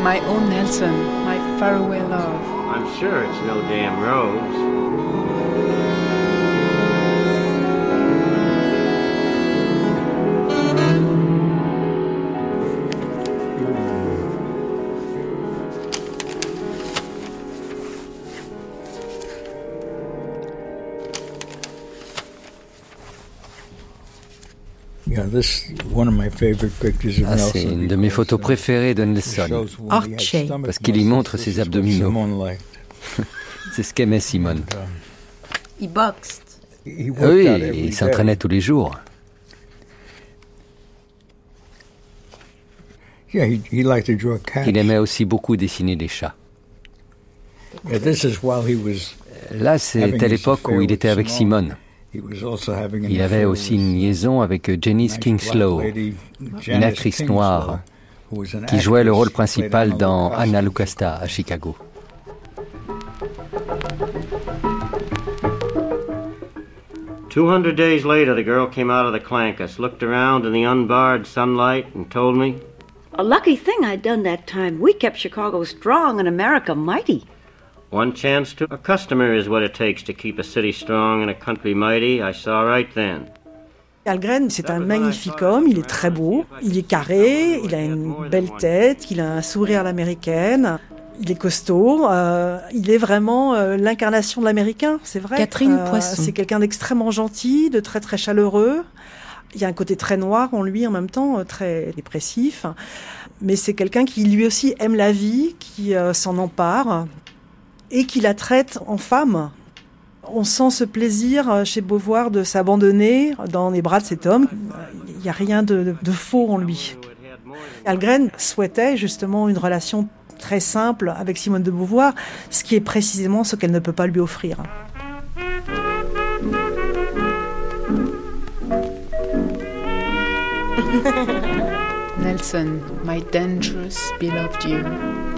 My own Nelson, my faraway love. I'm sure it's no damn rose. C'est une de mes photos préférées de Nelson. Parce qu'il y montre ses abdominaux. c'est ce qu'aimait Simone. Il boxe. Oui, il s'entraînait tous les jours. Il aimait aussi beaucoup dessiner des chats. Là, c'était l'époque où il était avec Simone. Il avait aussi une liaison avec Janice Kingslow, une actrice noire qui jouait le rôle principal dans Anna Lucasta à Chicago. Two hundred days later, the girl came out of the Clankus, looked around in the unbarred sunlight, and told me. A lucky thing I'd done that time. We kept Chicago strong and America mighty. One chance to a customer is what it takes to keep a city strong and a country mighty. I saw right then. Algren, c'est un magnifique homme, il est très beau, il est carré, il a une belle tête, il a un sourire à l'américaine, il est costaud, euh, il est vraiment euh, l'incarnation de l'américain, c'est vrai. Catherine euh, Poisson. C'est quelqu'un d'extrêmement gentil, de très très chaleureux. Il y a un côté très noir en lui en même temps, euh, très dépressif. Mais c'est quelqu'un qui lui aussi aime la vie, qui euh, s'en empare, et qui la traite en femme. On sent ce plaisir euh, chez Beauvoir de s'abandonner dans les bras de cet homme. Il n'y a rien de, de, faux en lui. Algren souhaitait justement une relation très simple avec Simone de Beauvoir, ce qui est précisément ce qu'elle ne peut pas lui offrir. Nelson, my dangerous beloved.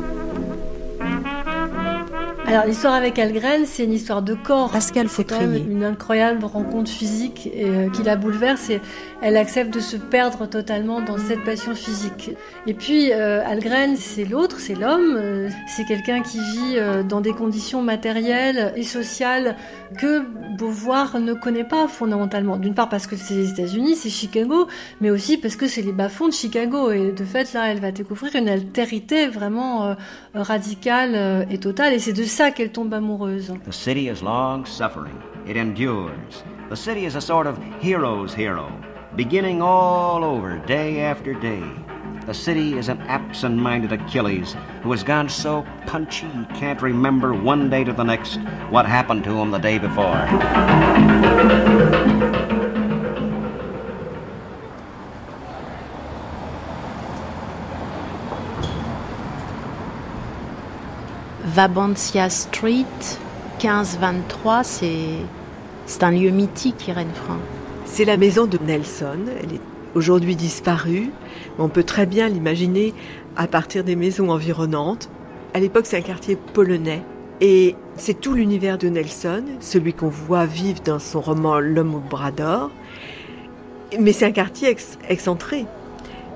Alors l'histoire avec Algren, c'est une histoire de corps. Pascal C'est une incroyable rencontre physique et, euh, qui la bouleverse et elle accepte de se perdre totalement dans cette passion physique. Et puis euh, Algren, c'est l'autre, c'est l'homme, euh, c'est quelqu'un qui vit euh, dans des conditions matérielles et sociales que Beauvoir ne connaît pas fondamentalement. D'une part parce que c'est les États-Unis, c'est Chicago, mais aussi parce que c'est les bas-fonds de Chicago et de fait là, elle va découvrir une altérité vraiment radicale et totale et c'est de ça qu'elle tombe amoureuse. The city is long suffering. It endures. The city is a sort of hero's hero, beginning all over day after day. The city is an absent minded Achilles who has gone so punchy he can't remember one day to the next what happened to him the day before. Vabantia Street, 1523, c'est, c'est un lieu mythique, Irène Frein. C'est la maison de Nelson. Elle est aujourd'hui disparue. Mais on peut très bien l'imaginer à partir des maisons environnantes. À l'époque, c'est un quartier polonais. Et c'est tout l'univers de Nelson, celui qu'on voit vivre dans son roman L'homme au bras d'or. Mais c'est un quartier ex- excentré.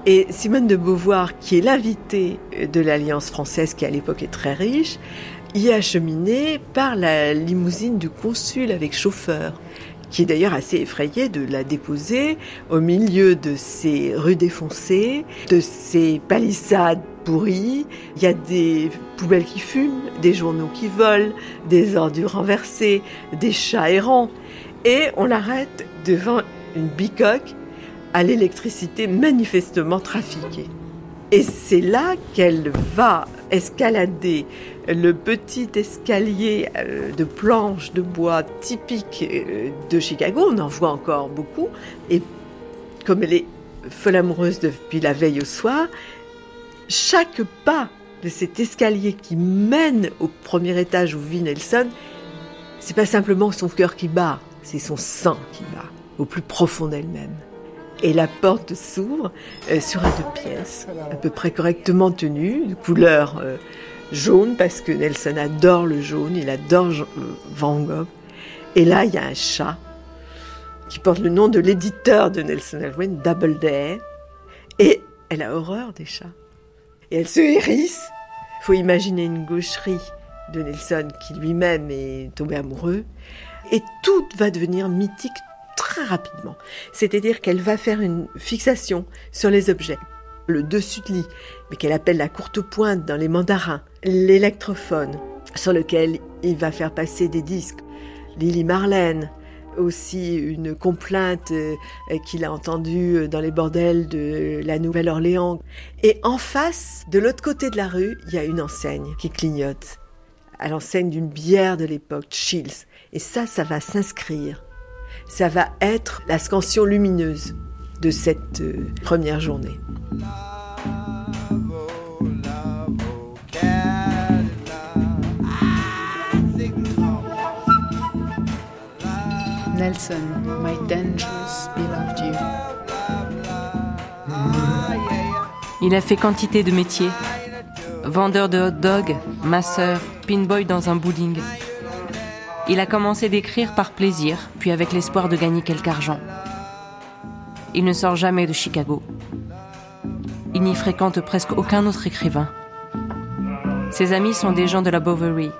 Et Simone de Beauvoir, qui est l'invitée de l'Alliance française, qui à l'époque est très riche, y est acheminée par la limousine du consul avec chauffeur, qui est d'ailleurs assez effrayé de la déposer au milieu de ces rues défoncées, de ces palissades pourries. Il y a des poubelles qui fument, des journaux qui volent, des ordures renversées, des chats errants. Et on l'arrête devant une bicoque à l'électricité manifestement trafiquée. Et c'est là qu'elle va escalader le petit escalier euh, de planches de bois typique euh, de Chicago. On en voit encore beaucoup. Et comme elle est folle amoureuse depuis la veille au soir, chaque pas de cet escalier qui mène au premier étage où vit Nelson, c'est pas simplement son cœur qui bat, c'est son sang qui bat, au plus profond d'elle-même et la porte s'ouvre euh, sur un deux pièces, à peu près correctement tenue, de couleur euh, jaune, parce que Nelson adore le jaune, il adore euh, Van Gogh. Et là, il y a un chat qui porte le nom de l'éditeur de Nelson Algren, Doubleday, et elle a horreur des chats. Et elle se hérisse. Il faut imaginer une gaucherie de Nelson qui lui-même est tombé amoureux. Et tout va devenir mythique très rapidement. C'est-à-dire qu'elle va faire une fixation sur les objets. Le dessus de lit, mais qu'elle appelle la courte pointe dans les mandarins. L'électrophone, sur lequel il va faire passer des disques. Lily Marlène, aussi une complainte euh, qu'il a entendue dans les bordels de la Nouvelle-Orléans. Et en face, de l'autre côté de la rue, il y a une enseigne qui clignote, à l'enseigne d'une bière de l'époque, Chills. Et ça, ça va s'inscrire. Ça va être la scansion lumineuse de cette euh, première journée. Nelson, my dangerous beloved you. Il a fait quantité de métiers. Vendeur de hot dog, masseur, pinboy dans un bowling. Il a commencé d'écrire par plaisir, puis avec l'espoir de gagner quelque argent. Il ne sort jamais de Chicago. Il n'y fréquente presque aucun autre écrivain. Ses amis sont des gens de la Bovary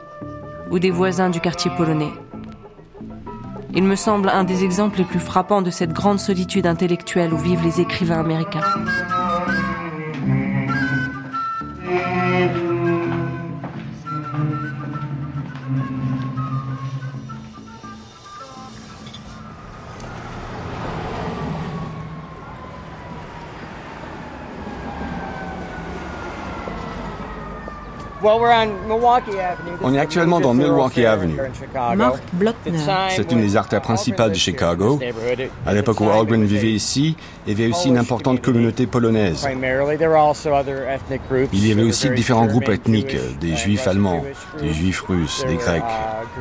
ou des voisins du quartier polonais. Il me semble un des exemples les plus frappants de cette grande solitude intellectuelle où vivent les écrivains américains. On est actuellement dans Milwaukee Avenue. Mark Blockner. C'est une des artères principales de Chicago. À l'époque où Algren vivait ici, il y avait aussi une importante communauté polonaise. Il y avait aussi différents groupes ethniques, des juifs allemands, des juifs russes, des grecs,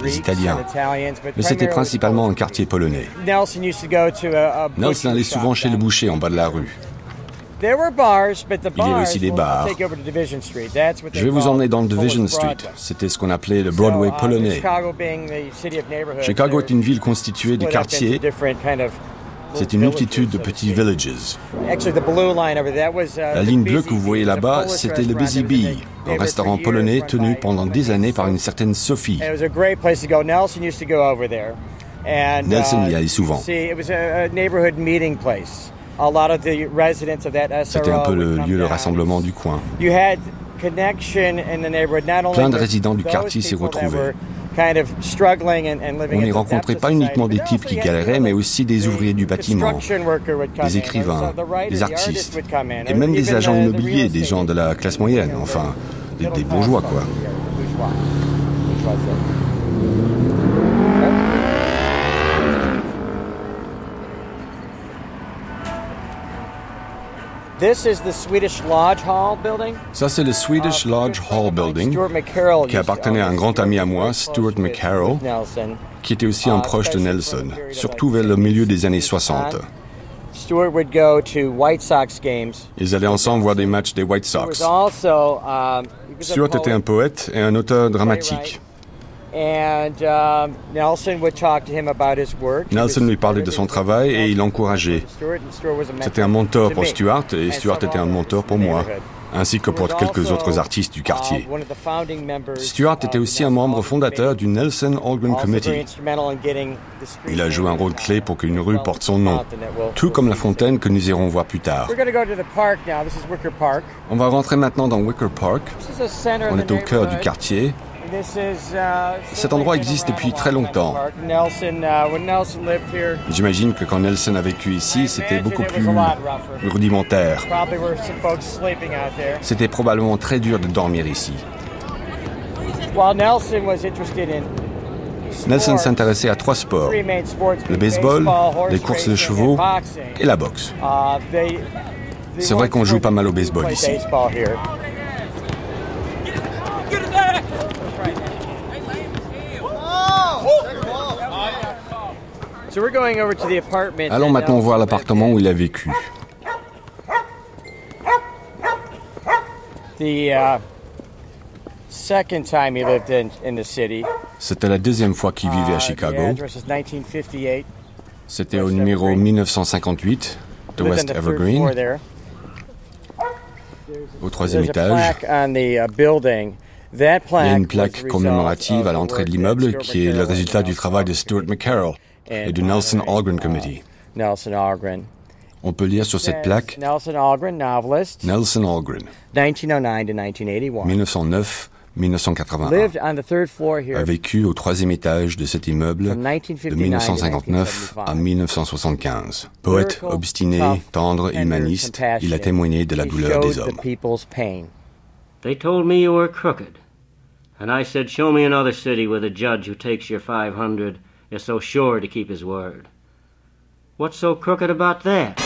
des italiens. Mais c'était principalement un quartier polonais. Nelson allait souvent chez le boucher en bas de la rue. Il y avait aussi des bars. Je vais vous emmener dans Division Street. C'était ce qu'on appelait le Broadway uh, polonais. Chicago est une ville constituée de quartiers. C'est une multitude de petits villages. La ligne bleue que vous voyez là-bas, c'était le Busy Bee, un restaurant polonais tenu pendant des années par une certaine Sophie. Nelson y allait souvent. C'était un peu le lieu de rassemblement du coin. Plein de résidents du quartier s'y retrouvaient. On y rencontrait pas uniquement des types qui galéraient, mais aussi des ouvriers du bâtiment, des écrivains, des artistes, et même des agents immobiliers, des gens de la classe moyenne, enfin, des, des bourgeois, quoi. Ça, c'est le Swedish Lodge Hall Building, qui appartenait à un grand ami à moi, Stuart McCarroll, qui était aussi un Uh, proche de Nelson, surtout vers le milieu des années 60. Ils allaient ensemble voir des matchs des White Sox. Stuart était un poète et un auteur dramatique. Nelson lui parlait de son travail et il l'encourageait. C'était un mentor pour Stuart et Stuart était un mentor pour moi, ainsi que pour quelques autres artistes du quartier. Stuart était aussi un membre fondateur du Nelson Algren Committee. Il a joué un rôle clé pour qu'une rue porte son nom, tout comme la fontaine que nous irons voir plus tard. On va rentrer maintenant dans Wicker Park. On est au cœur du quartier. Cet endroit existe depuis très longtemps. J'imagine que quand Nelson a vécu ici, c'était beaucoup plus rudimentaire. C'était probablement très dur de dormir ici. Nelson s'intéressait à trois sports, le baseball, les courses de chevaux et la boxe. C'est vrai qu'on joue pas mal au baseball ici. Allons maintenant voir l'appartement où il a vécu. C'était la deuxième fois qu'il vivait à Chicago. C'était au numéro 1958 de West Evergreen, au troisième étage. Il y a une plaque commémorative à l'entrée de l'immeuble qui est le résultat du travail de Stuart McCarroll et du Nelson Algren Committee. On peut lire sur cette plaque Nelson Algren, novelist, Nelson Algren, 1909 to 1981. 1909 1981, a vécu au troisième étage de cet immeuble de 1959 à 1975. Poète obstiné, tendre, humaniste, il a témoigné de la douleur des hommes. They told me you were crooked. And I said, show me another city where the judge who takes your 500 is so sure to keep his word. What's so crooked about that?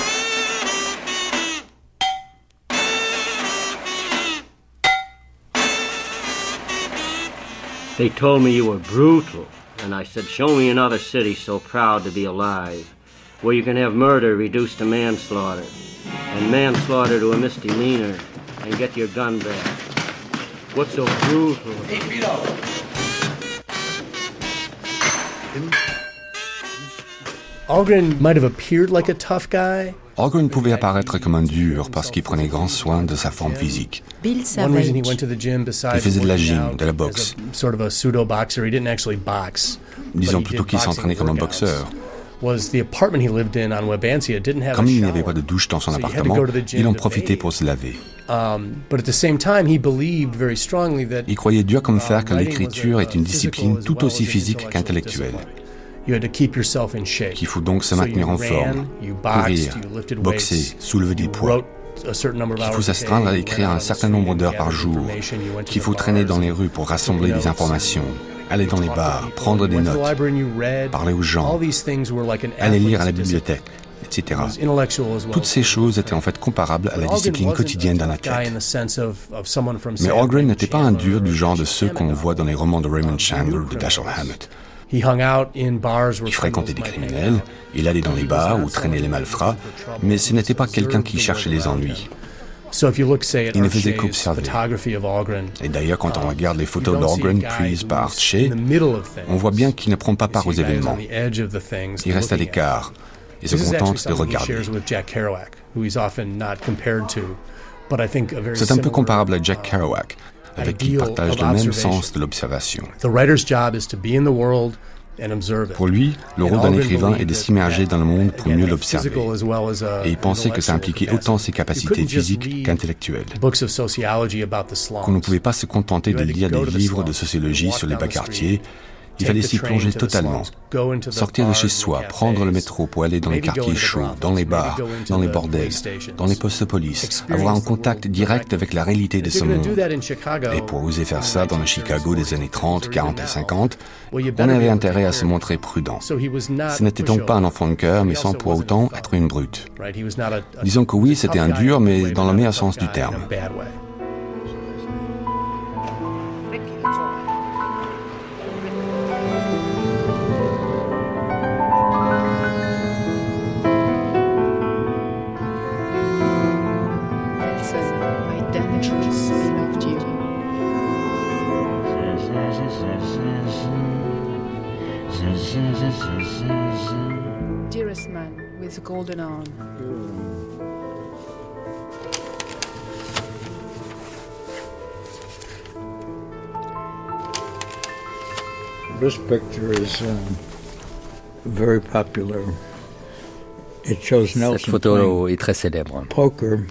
They told me you were brutal, and I said, Show me another city so proud to be alive, where you can have murder reduced to manslaughter, and manslaughter to a misdemeanor, and get your gun back. What's so brutal? Algren might have appeared like a tough guy, Ogren pouvait apparaître comme un dur parce qu'il prenait grand soin de sa forme physique. Il faisait de la gym, de la boxe. Disons plutôt qu'il s'entraînait comme un boxeur. Comme il n'y avait pas de douche dans son appartement, il en profitait pour se laver. Il croyait dur comme fer que l'écriture est une discipline tout aussi physique qu'intellectuelle. Qu'il faut donc se maintenir en forme, courir, boxer, soulever des poids. Qu'il faut s'astreindre à écrire un certain nombre d'heures par jour. Qu'il faut traîner dans les rues pour rassembler des informations. Aller dans les bars, prendre des notes, parler aux gens, aller lire à la bibliothèque, etc. Toutes ces choses étaient en fait comparables à la discipline quotidienne d'un athlète. Mais Ogren n'était pas un dur du genre de ceux qu'on voit dans les romans de Raymond Chandler ou de Dashiell Hammett. Il fréquentait des criminels, il allait dans les bars ou traînait les malfrats, mais ce n'était pas quelqu'un qui cherchait les ennuis. Il ne faisait qu'observer. Et d'ailleurs, quand on regarde les photos d'Orgren prises par Archer, on voit bien qu'il ne prend pas part aux événements. Il reste à l'écart et se contente de regarder. C'est un peu comparable à Jack Kerouac, avec qui partage le même sens de l'observation. Pour lui, le rôle d'un écrivain est de s'immerger dans le monde pour mieux l'observer. Et il pensait que ça impliquait autant ses capacités physiques qu'intellectuelles. Qu'on ne pouvait pas se contenter de lire des livres de sociologie sur les bas quartiers il fallait s'y plonger totalement. Sortir de chez soi, prendre le métro pour aller dans les quartiers chauds, dans les bars, dans les bordels, dans les postes de police, avoir un contact direct avec la réalité de ce monde. Et pour oser faire ça dans le Chicago des années 30, 40 et 50, on avait intérêt à se montrer prudent. Ce n'était donc pas un enfant de cœur, mais sans pour autant être une brute. Disons que oui, c'était un dur, mais dans le meilleur sens du terme. This picture is um, very popular. It shows Nelson Cette photo est très célèbre. Poker.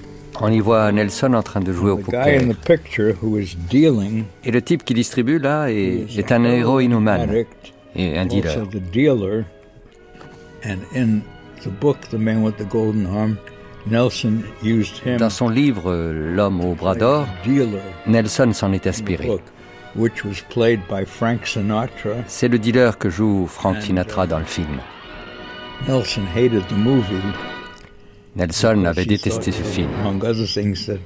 On y voit Nelson en train de jouer au poker. In the picture who is dealing Et le type qui distribue là est, est un héros inhumain et un dealer. Dans son livre L'homme au bras d'or, Nelson s'en est inspiré. C'est le dealer que joue Frank Sinatra dans le film. Nelson avait détesté ce film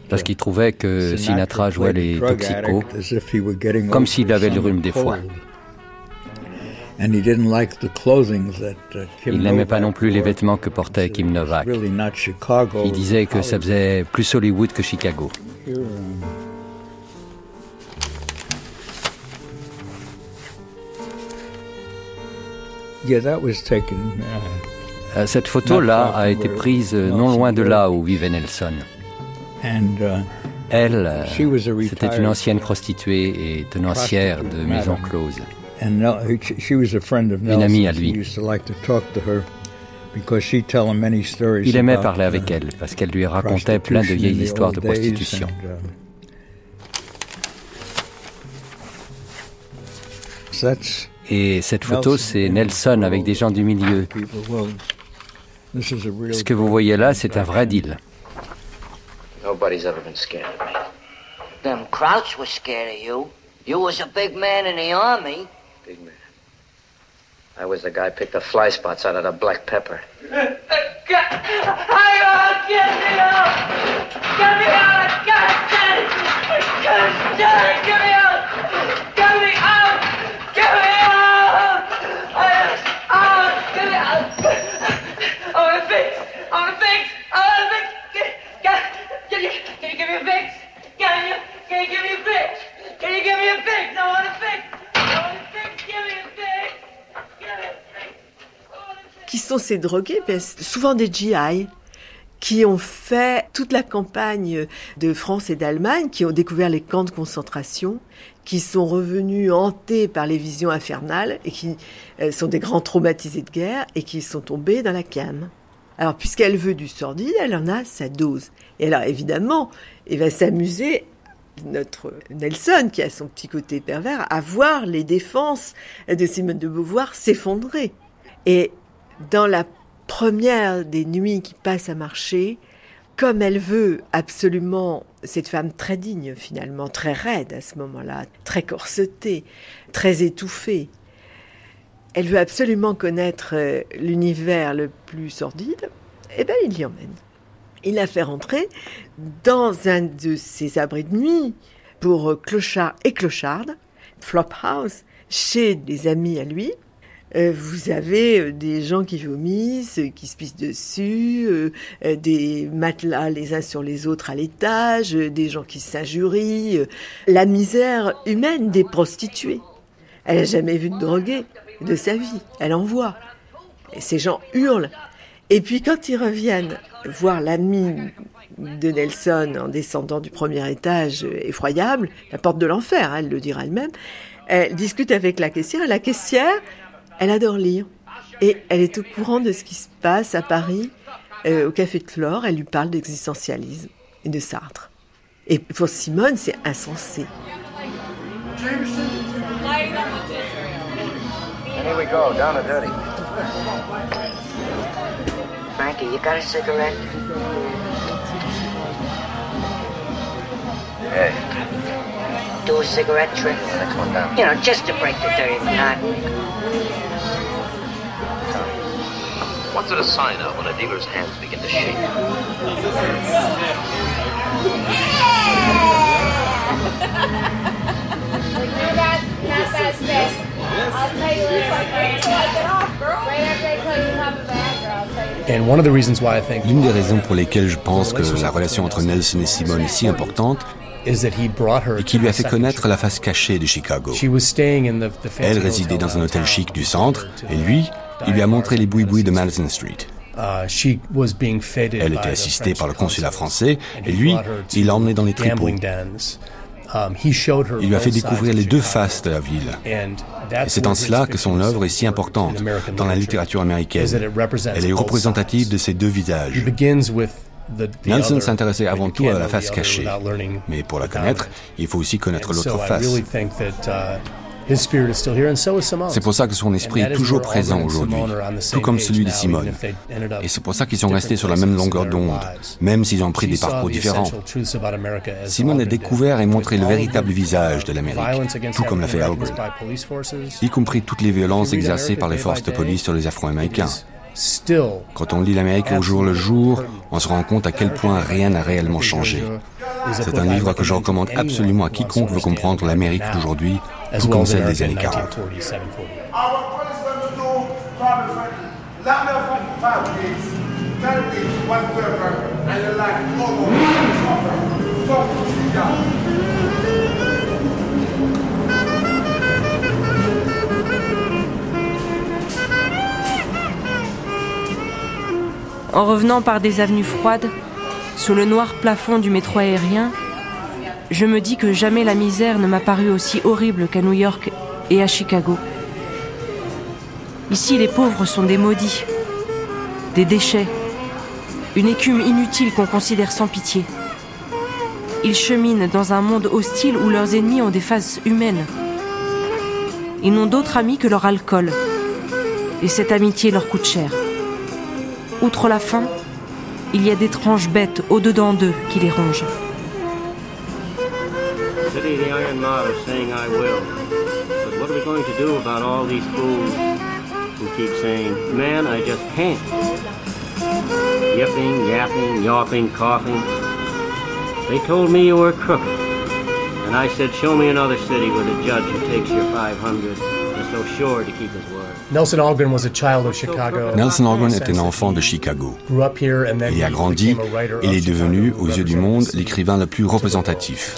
parce qu'il trouvait que Sinatra jouait les toxicos comme s'il avait le rhume des foies. Uh, Il n'aimait pas non plus les vêtements que portait Kim Novak. Il disait que ça faisait plus Hollywood que Chicago. Cette photo-là a été prise non loin de là où vivait Nelson. Uh, Elle, euh, c'était une ancienne prostituée et tenancière de maisons closes. Une amie à lui. Il aimait parler avec elle parce qu'elle lui racontait plein de vieilles histoires de prostitution. Et cette photo, c'est Nelson avec des gens du milieu. Ce que vous voyez là, c'est un vrai deal. Nobody's ever been scared of me. Them Krauts were scared of you. You was a big man in the army. Big man. I was the guy picked the fly spots out of the black pepper. Hang on! Get me out! Get me out! God damn it! God damn it! Get me out! Get me out! Get me out! Qui sont ces drogués? Ben, Souvent des GI qui ont fait toute la campagne de France et d'Allemagne, qui ont découvert les camps de concentration, qui sont revenus hantés par les visions infernales et qui euh, sont des grands traumatisés de guerre et qui sont tombés dans la cam. Alors, puisqu'elle veut du sordide, elle en a sa dose. Et alors, évidemment, elle va s'amuser notre Nelson, qui a son petit côté pervers, à voir les défenses de Simone de Beauvoir s'effondrer. Et dans la première des nuits qui passe à marcher, comme elle veut absolument cette femme très digne finalement, très raide à ce moment-là, très corsetée, très étouffée, elle veut absolument connaître euh, l'univers le plus sordide, eh bien il l'y emmène. Il la fait rentrer dans un de ses abris de nuit pour euh, clochards et clochardes, Flophouse, chez des amis à lui, euh, vous avez euh, des gens qui vomissent, qui se pissent dessus, euh, des matelas les uns sur les autres à l'étage, des gens qui s'injurient, la misère humaine des prostituées. Elle n'a jamais vu de drogué de sa vie, elle en voit. Ces gens hurlent. Et puis quand ils reviennent voir l'ami de Nelson en descendant du premier étage effroyable, la porte de l'enfer, hein, elle le dira elle-même, elle discute avec la caissière et la caissière elle adore lire et elle est au courant de ce qui se passe à Paris euh, au Café de Flore. Elle lui parle d'existentialisme et de Sartre. Et pour Simone, c'est insensé. Here we go, down and dirty. Frankie, you got a cigarette? Hey, Do a cigarette trick? next one down. You know, just to break the dirty monotony. What's it a sign of when a dealer's hands begin to shake? L'une des raisons pour lesquelles je pense que la relation entre Nelson et Simone est si importante et qui lui a fait connaître la face cachée de Chicago. Elle résidait dans un hôtel chic du centre et lui, il lui a montré les boui-boui de Madison Street. Elle était assistée par le consulat français et lui, il l'a emmenée dans les tripots. Il lui a fait découvrir les deux faces de la ville. Et c'est en cela que son œuvre est si importante dans la littérature américaine. Elle est représentative de ces deux visages. Nelson s'intéressait avant tout à la face cachée. Mais pour la connaître, il faut aussi connaître l'autre face. C'est pour ça que son esprit est toujours présent aujourd'hui, tout comme celui de Simone. Et c'est pour ça qu'ils sont restés sur la même longueur d'onde, même s'ils ont pris des parcours différents. Simone a découvert et montré le véritable visage de l'Amérique, tout comme l'a fait Albert, y compris toutes les violences exercées par les forces de police sur les Afro-Américains. Quand on lit l'Amérique au jour le jour, on se rend compte à quel point rien n'a réellement changé. C'est un livre que je recommande absolument à quiconque veut comprendre l'Amérique d'aujourd'hui, tout comme celle des années 40. En revenant par des avenues froides, sous le noir plafond du métro aérien, je me dis que jamais la misère ne m'a paru aussi horrible qu'à New York et à Chicago. Ici, les pauvres sont des maudits, des déchets, une écume inutile qu'on considère sans pitié. Ils cheminent dans un monde hostile où leurs ennemis ont des faces humaines. Ils n'ont d'autre ami que leur alcool. Et cette amitié leur coûte cher. Outre la faim, il y a d'étranges bêtes au-dedans d'eux qui les rongent. Yipping, yapping, yawping, coughing. They told me you were crooked. And I said, show me another city with a judge who takes your 500 and so sure to keep his word. Nelson Algren was a child of Chicago. Nelson Algren est un enfant de Chicago. Il a grandi et il est devenu, aux yeux du monde, l'écrivain le plus représentatif.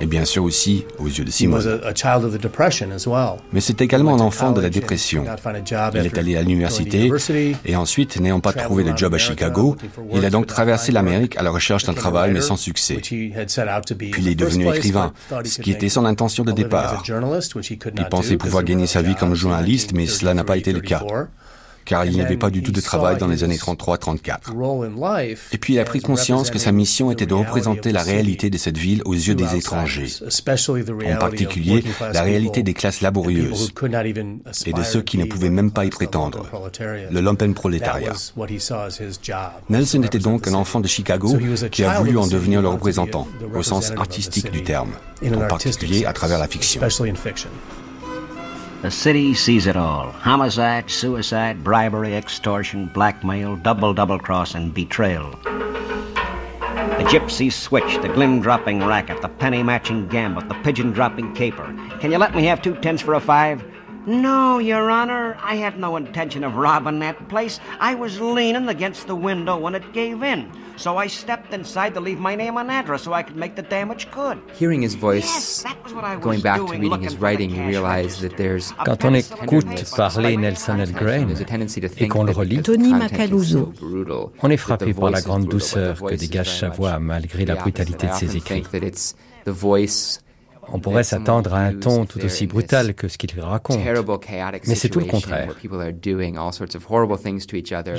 Et bien sûr aussi aux yeux de Simone. Mais c'est également un enfant de la dépression. Il est allé à l'université et ensuite, n'ayant pas trouvé de job à Chicago, il a donc traversé l'Amérique à la recherche d'un travail mais sans succès. Puis il est devenu écrivain, ce qui était son intention de départ. Il pensait pouvoir gagner sa vie comme journaliste, mais cela n'a pas été le cas car il n'y avait pas du tout de travail dans les années 33-34. Et puis il a pris conscience que sa mission était de représenter la réalité de cette ville aux yeux des étrangers, en particulier la réalité des classes laborieuses et de ceux qui ne pouvaient même pas y prétendre, le lumpenprolétariat. Nelson était donc un enfant de Chicago qui a voulu en devenir le représentant, au sens artistique du terme, en particulier à travers la fiction. The city sees it all homicide, suicide, bribery, extortion, blackmail, double double cross, and betrayal. The gypsy switch, the glim dropping racket, the penny matching gambit, the pigeon dropping caper. Can you let me have two tens for a five? No, Your Honor, I had no intention of robbing that place. I was leaning against the window when it gave in. So I stepped inside to leave my name and address so I could make the damage good. Hearing his voice, going back to reading his writing, you realize that there's Quand on écoute parler Nelson Algren et qu'on le relit, Tony Macaluso. on est frappé par la grande douceur que dégage sa voix malgré la brutalité de ses écrits. On pourrait s'attendre à un ton tout aussi brutal que ce qu'il raconte. Mais c'est tout le contraire. Je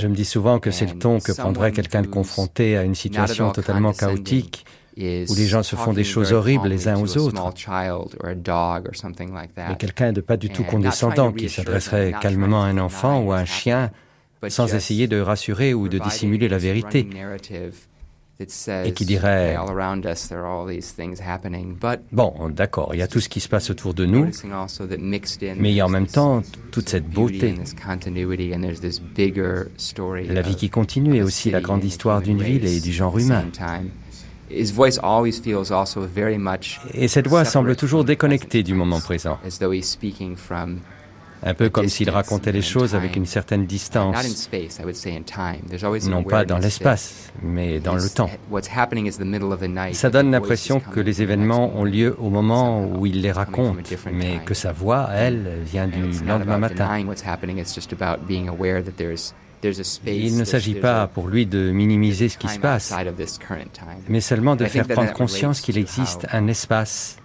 me dis souvent que c'est le ton que prendrait quelqu'un de confronté à une situation totalement chaotique où les gens se font des choses horribles les uns aux autres. Mais quelqu'un de pas du tout condescendant qui s'adresserait calmement à un enfant ou à un chien sans essayer de rassurer ou de dissimuler la vérité et qui dirait Bon, d'accord, il y a tout ce qui se passe autour de nous, mais il y a en même temps toute cette beauté. La vie qui continue et aussi la grande histoire d'une ville et du genre humain. Et cette voix semble toujours déconnectée du moment présent un peu comme s'il racontait les choses avec une certaine distance, non pas dans l'espace, mais dans le temps. Ça donne l'impression que les événements ont lieu au moment où il les raconte, mais que sa voix, elle, vient du lendemain matin. il ne s'agit pas pour lui de minimiser ce qui se passe, mais seulement de faire prendre conscience qu'il existe un espace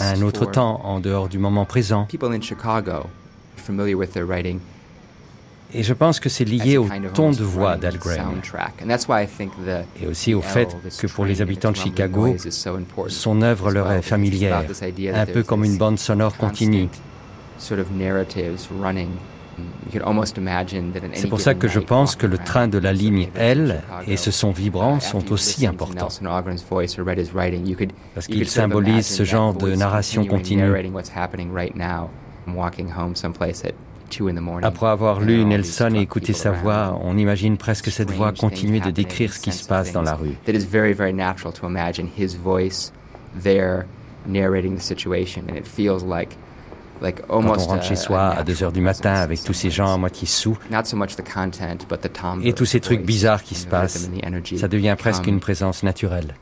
un autre temps en dehors du moment présent. Et je pense que c'est lié au ton de voix d'Algren. Et aussi au fait que pour les habitants de Chicago, son œuvre leur est familière, un peu comme une bande sonore continue. C'est pour ça que je pense que le train de la ligne L et ce son vibrant sont aussi importants. Parce qu'ils symbolisent ce genre de narration continue. Après avoir lu Nelson et écouté sa voix, on imagine presque cette voix continuer de décrire ce qui se passe dans la rue. Quand on rentre chez soi à 2 heures du matin avec tous ces gens à moitié sous et tous ces trucs bizarres qui se passent, ça devient presque une présence naturelle.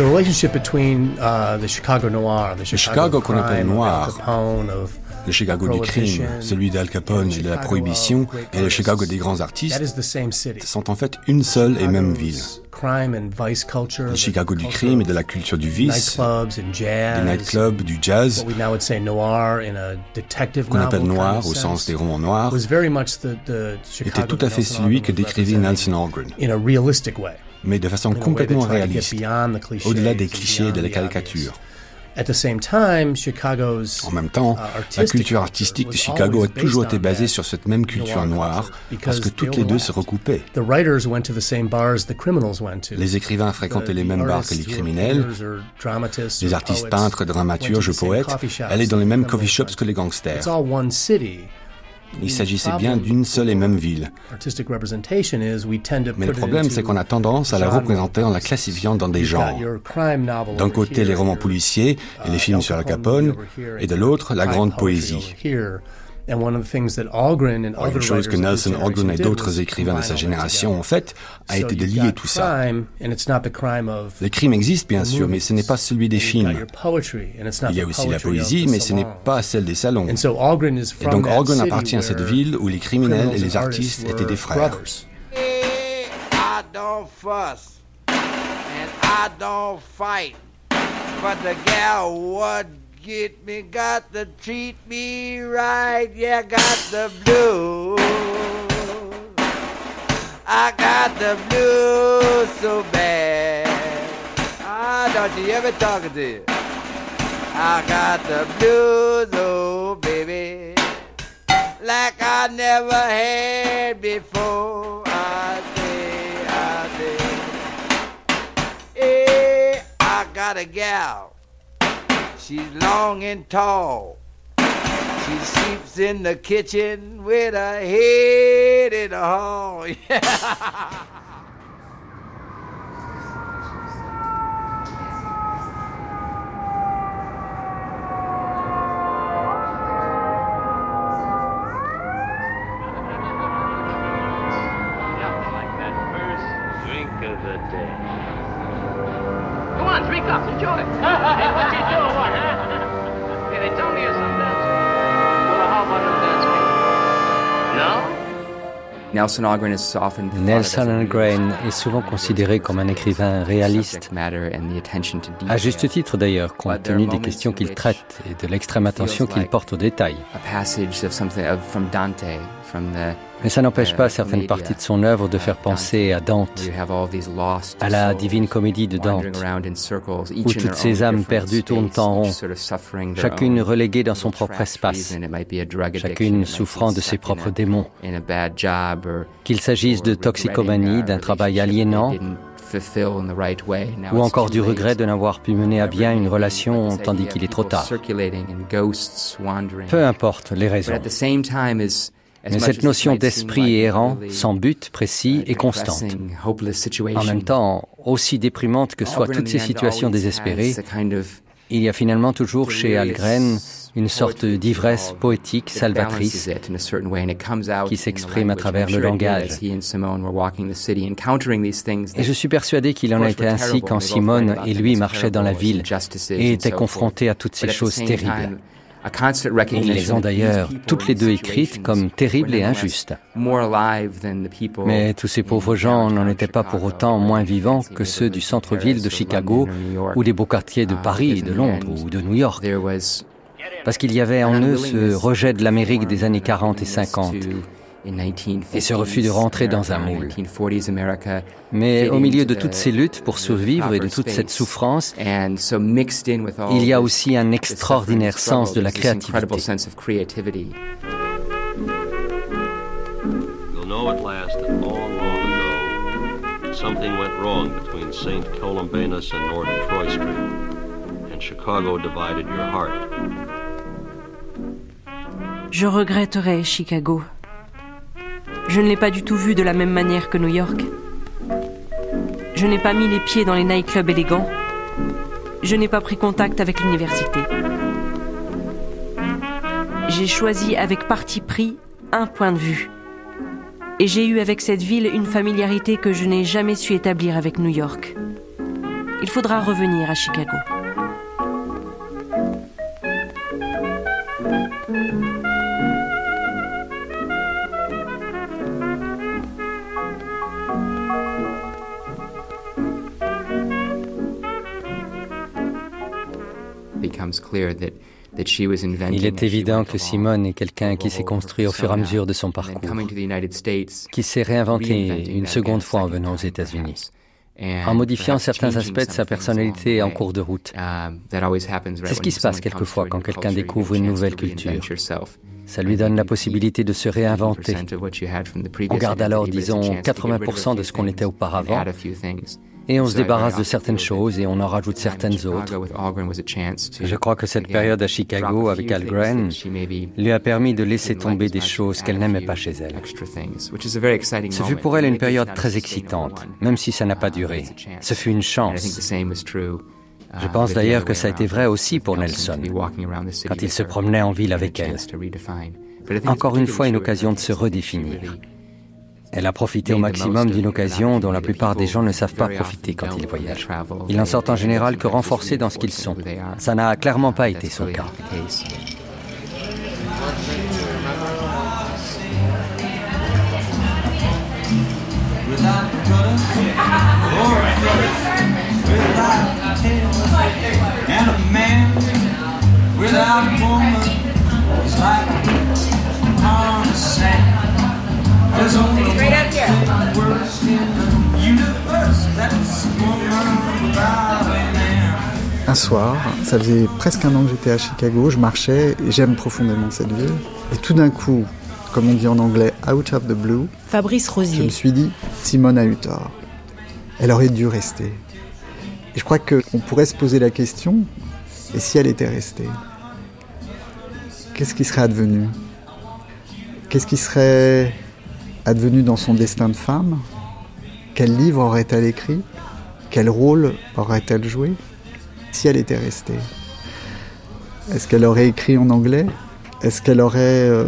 The relationship between uh, the Chicago noir, the Chicago, qu'on appelle noir, of le Chicago du crime, celui d'Al Capone et de la prohibition, et le Chicago des grands artistes, sont en fait une seule et même ville. Le Chicago du crime et de la culture du vice, des nightclubs, du jazz, qu'on appelle noir au sens des romans noirs, était tout à fait celui que décrivait Nelson Algren mais de façon complètement réaliste, au-delà des clichés et de la caricature. En même temps, uh, la culture artistique de Chicago a toujours été basée sur cette même culture noire, parce que toutes les deux se recoupaient. Les écrivains fréquentaient les mêmes bars que les criminels, les artistes peintres, dramaturges, poètes allaient dans les mêmes coffee shops que les gangsters. Il s'agissait bien d'une seule et même ville. Mais le problème, c'est qu'on a tendance à la représenter en la classifiant dans des genres. D'un côté, les romans policiers et les films sur la Capone, et de l'autre, la grande poésie. Une chose que Nelson Algren et d'autres écrivains de sa génération ont fait a été de lier tout ça. Les crimes existent bien sûr, mais ce n'est pas celui des films. Il y a aussi la poésie, mais ce n'est pas celle des salons. Et donc Algren appartient à cette ville où les criminels et les artistes étaient des frères. Get me, got to treat me right. Yeah, got the blues. I got the blues so bad. Ah, don't you ever talking to you? I got the blues, oh baby, like I never had before. I say, I say, hey, I got a gal She's long and tall. She sleeps in the kitchen with her head in the hall. Nelson Algren est souvent considéré comme un écrivain réaliste, à juste titre d'ailleurs, compte tenu des questions qu'il traite et de l'extrême attention qu'il porte aux détails. Mais ça n'empêche pas certaines parties de son œuvre de faire penser à Dante, à la divine comédie de Dante, où toutes ces âmes perdues tournent en rond, chacune reléguée dans son propre espace, chacune souffrant de ses propres démons. Qu'il s'agisse de toxicomanie, d'un travail aliénant, ou encore du regret de n'avoir pu mener à bien une relation tandis qu'il est trop tard. Peu importe les raisons. Mais cette notion d'esprit errant, sans but précis, est constante. En même temps, aussi déprimante que soient toutes ces situations désespérées, il y a finalement toujours chez Algren une sorte d'ivresse poétique salvatrice qui s'exprime à travers le langage. Et je suis persuadé qu'il en a été ainsi quand Simone et lui marchaient dans la ville et étaient confrontés à toutes ces choses terribles. Ils les ont d'ailleurs toutes les deux écrites comme terribles et injustes. Mais tous ces pauvres gens n'en étaient pas pour autant moins vivants que ceux du centre-ville de Chicago ou des beaux quartiers de Paris, de Londres ou de New York. Parce qu'il y avait en eux ce rejet de l'Amérique des années 40 et 50 et ce refus de rentrer dans un moule. Mais au milieu de toutes ces luttes pour survivre et de toute cette souffrance, il y a aussi un extraordinaire sens de la créativité. something went wrong between St. Columbanus and North Troy Street, and Chicago divided your heart. Je regretterai Chicago. Je ne l'ai pas du tout vu de la même manière que New York. Je n'ai pas mis les pieds dans les nightclubs élégants. Je n'ai pas pris contact avec l'université. J'ai choisi avec parti pris un point de vue. Et j'ai eu avec cette ville une familiarité que je n'ai jamais su établir avec New York. il faudra revenir à Chicago. Il est évident que Simone est quelqu'un qui s'est construit au fur et à mesure de son parcours, qui s'est réinventé une seconde fois en venant aux États-Unis, en modifiant certains aspects de sa personnalité en cours de route. C'est ce qui se passe quelquefois quand quelqu'un découvre une nouvelle culture. Ça lui donne la possibilité de se réinventer. On garde alors, disons, 80% de ce qu'on était auparavant et on se débarrasse de certaines choses et on en rajoute certaines autres. Je crois que cette période à Chicago avec Algren lui a permis de laisser tomber des choses qu'elle n'aimait pas chez elle. Ce fut pour elle une période très excitante, même si ça n'a pas duré. Ce fut une chance. Je pense d'ailleurs que ça a été vrai aussi pour Nelson, quand il se promenait en ville avec elle. Encore une fois, une occasion de se redéfinir. Elle a profité au maximum d'une occasion dont la plupart des gens ne savent pas profiter quand ils voyagent. Ils n'en sortent en général que renforcés dans ce qu'ils sont. Ça n'a clairement pas été son cas. Un soir, ça faisait presque un an que j'étais à Chicago, je marchais et j'aime profondément cette ville. Et tout d'un coup, comme on dit en anglais, out of the blue, Fabrice Rosier. je me suis dit, Simone a eu tort. Elle aurait dû rester. Et je crois qu'on pourrait se poser la question, et si elle était restée Qu'est-ce qui serait advenu? Qu'est-ce qui serait advenue dans son destin de femme Quel livre aurait-elle écrit? Quel rôle aurait-elle joué? Si elle était restée Est-ce qu'elle aurait écrit en anglais? Est-ce qu'elle aurait euh,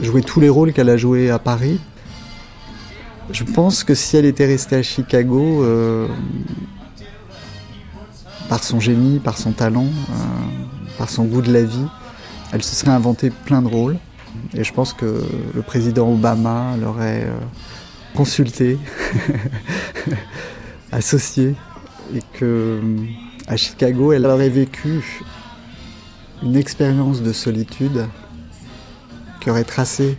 joué tous les rôles qu'elle a joués à Paris? Je pense que si elle était restée à Chicago, euh, par son génie, par son talent, euh, par son goût de la vie, elle se serait inventé plein de rôles. Et je pense que le président Obama l'aurait euh, consulté, associé, et que euh, à Chicago, elle aurait vécu une expérience de solitude qui aurait tracé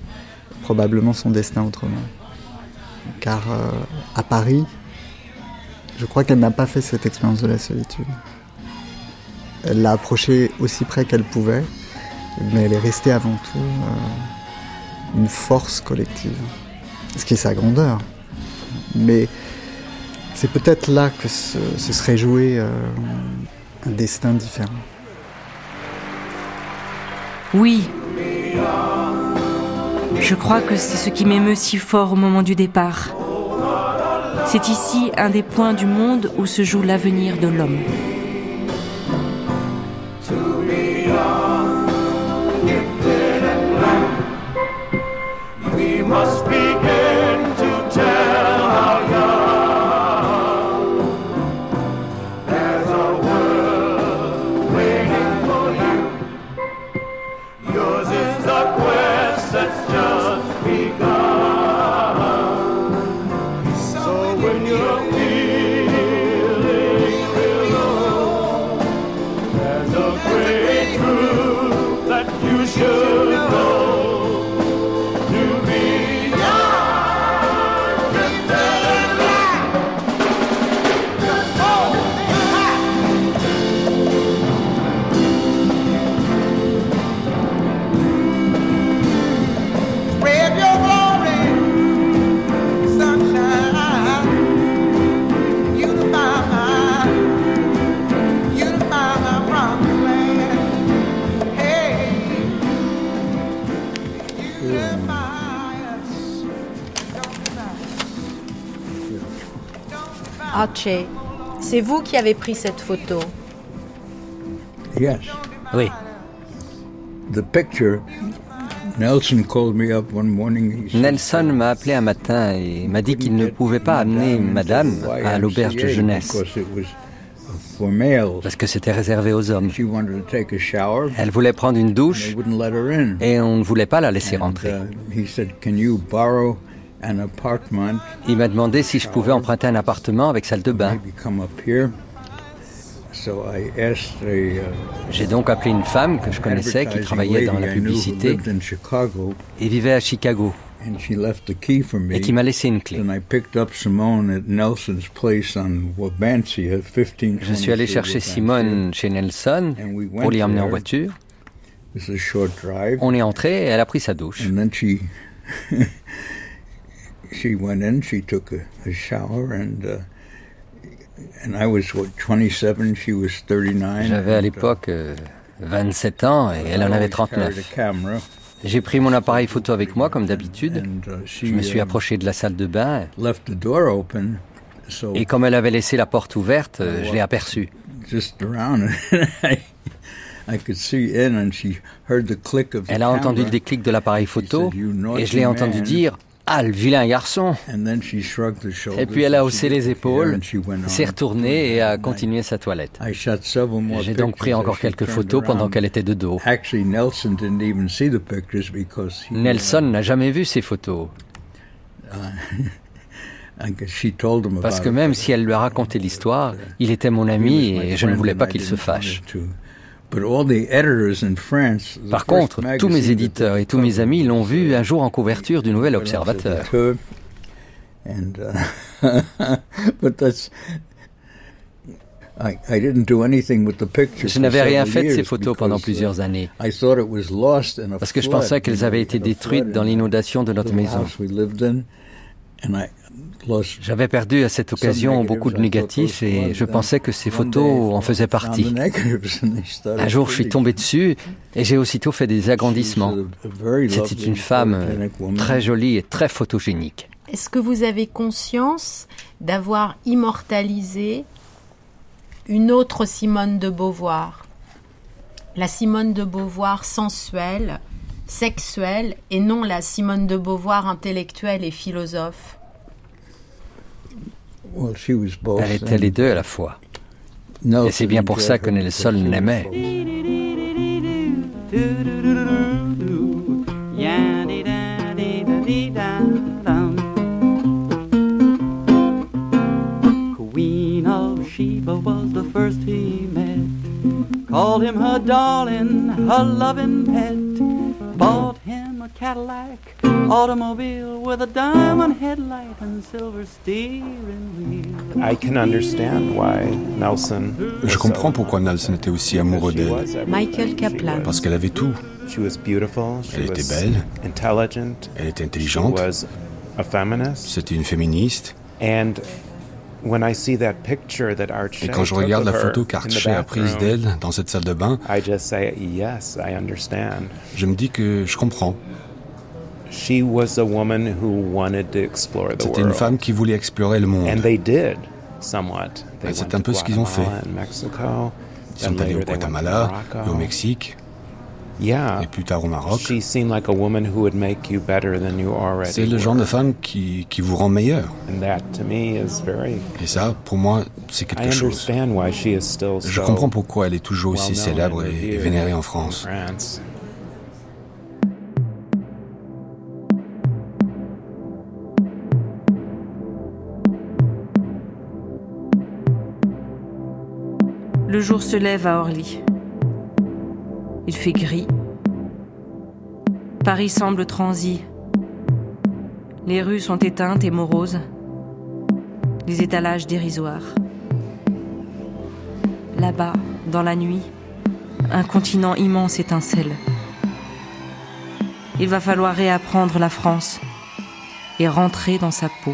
probablement son destin autrement. Car euh, à Paris, je crois qu'elle n'a pas fait cette expérience de la solitude. Elle l'a approchée aussi près qu'elle pouvait, mais elle est restée avant tout euh, une force collective, ce qui est sa grandeur. Mais c'est peut-être là que se, serait joué euh, un destin différent. Oui. Je crois que c'est ce qui m'émeut si fort au moment du départ. C'est ici un des points du monde où se joue l'avenir de l'homme. C'est vous qui avez pris cette photo. Yes. Oui. The picture Nelson m'a appelé un matin et m'a dit qu'il ne pouvait pas amener madame à l'auberge de jeunesse parce que c'était réservé aux hommes. Elle voulait prendre une douche et on ne voulait pas la laisser rentrer. Il m'a demandé si je pouvais emprunter un appartement avec salle de bain. J'ai donc appelé une femme que je connaissais qui travaillait dans la publicité et vivait à Chicago et qui m'a laissé une clé. Je suis allé chercher Simone chez Nelson pour l'y emmener en voiture. On est entré et elle a pris sa douche. J'avais à l'époque 27 euh, ans et elle en avait 39. J'ai pris mon appareil photo avec moi comme d'habitude. Je me suis approché de la salle de bain. Et comme elle avait laissé la porte ouverte, je l'ai aperçue. Elle a entendu le déclic de l'appareil photo et je l'ai entendu dire ah, le vilain garçon Et puis elle a haussé les épaules, s'est retournée et a continué sa toilette. J'ai donc pris encore quelques photos pendant qu'elle était de dos. Nelson n'a jamais vu ces photos. Parce que même si elle lui a raconté l'histoire, il était mon ami et je ne voulais pas qu'il se fâche. Par contre, tous mes éditeurs et tous mes amis l'ont vu un jour en couverture du Nouvel Observateur. Je n'avais rien fait de ces photos pendant plusieurs années, parce que je pensais qu'elles avaient été détruites dans l'inondation de notre maison. J'avais perdu à cette occasion beaucoup de négatifs et je pensais que ces photos en faisaient partie. Un jour, je suis tombé dessus et j'ai aussitôt fait des agrandissements. C'était une femme très jolie et très photogénique. Est-ce que vous avez conscience d'avoir immortalisé une autre Simone de Beauvoir? La Simone de Beauvoir sensuelle, sexuelle et non la Simone de Beauvoir intellectuelle et philosophe elle était les deux à la fois. Et c'est bien pour ça que Nelson l'aimait. Queen of Sheba was the first he met. Called him her darling, her loving pet. Bought him a Cadillac automobile with a diamond headlight and silver steering wheel. I can understand why Nelson. Je comprends pourquoi Nelson était aussi amoureux d'elle. Michael Kaplan. Parce qu'elle avait tout. Elle était belle. Elle était intelligente. C'était une féministe. Et quand je regarde la photo qu'Archie a prise d'elle dans cette salle de bain, je me dis que je comprends. C'était une femme qui voulait explorer le monde. Et c'est un peu ce qu'ils ont fait. Ils sont allés au Guatemala et au Mexique. Et plus tard au Maroc. C'est le genre de femme qui, qui vous rend meilleur. Et ça, pour moi, c'est quelque chose. Je comprends pourquoi elle est toujours aussi célèbre et vénérée en France. Le jour se lève à Orly. Il fait gris. Paris semble transi. Les rues sont éteintes et moroses. Les étalages dérisoires. Là-bas, dans la nuit, un continent immense étincelle. Il va falloir réapprendre la France et rentrer dans sa peau.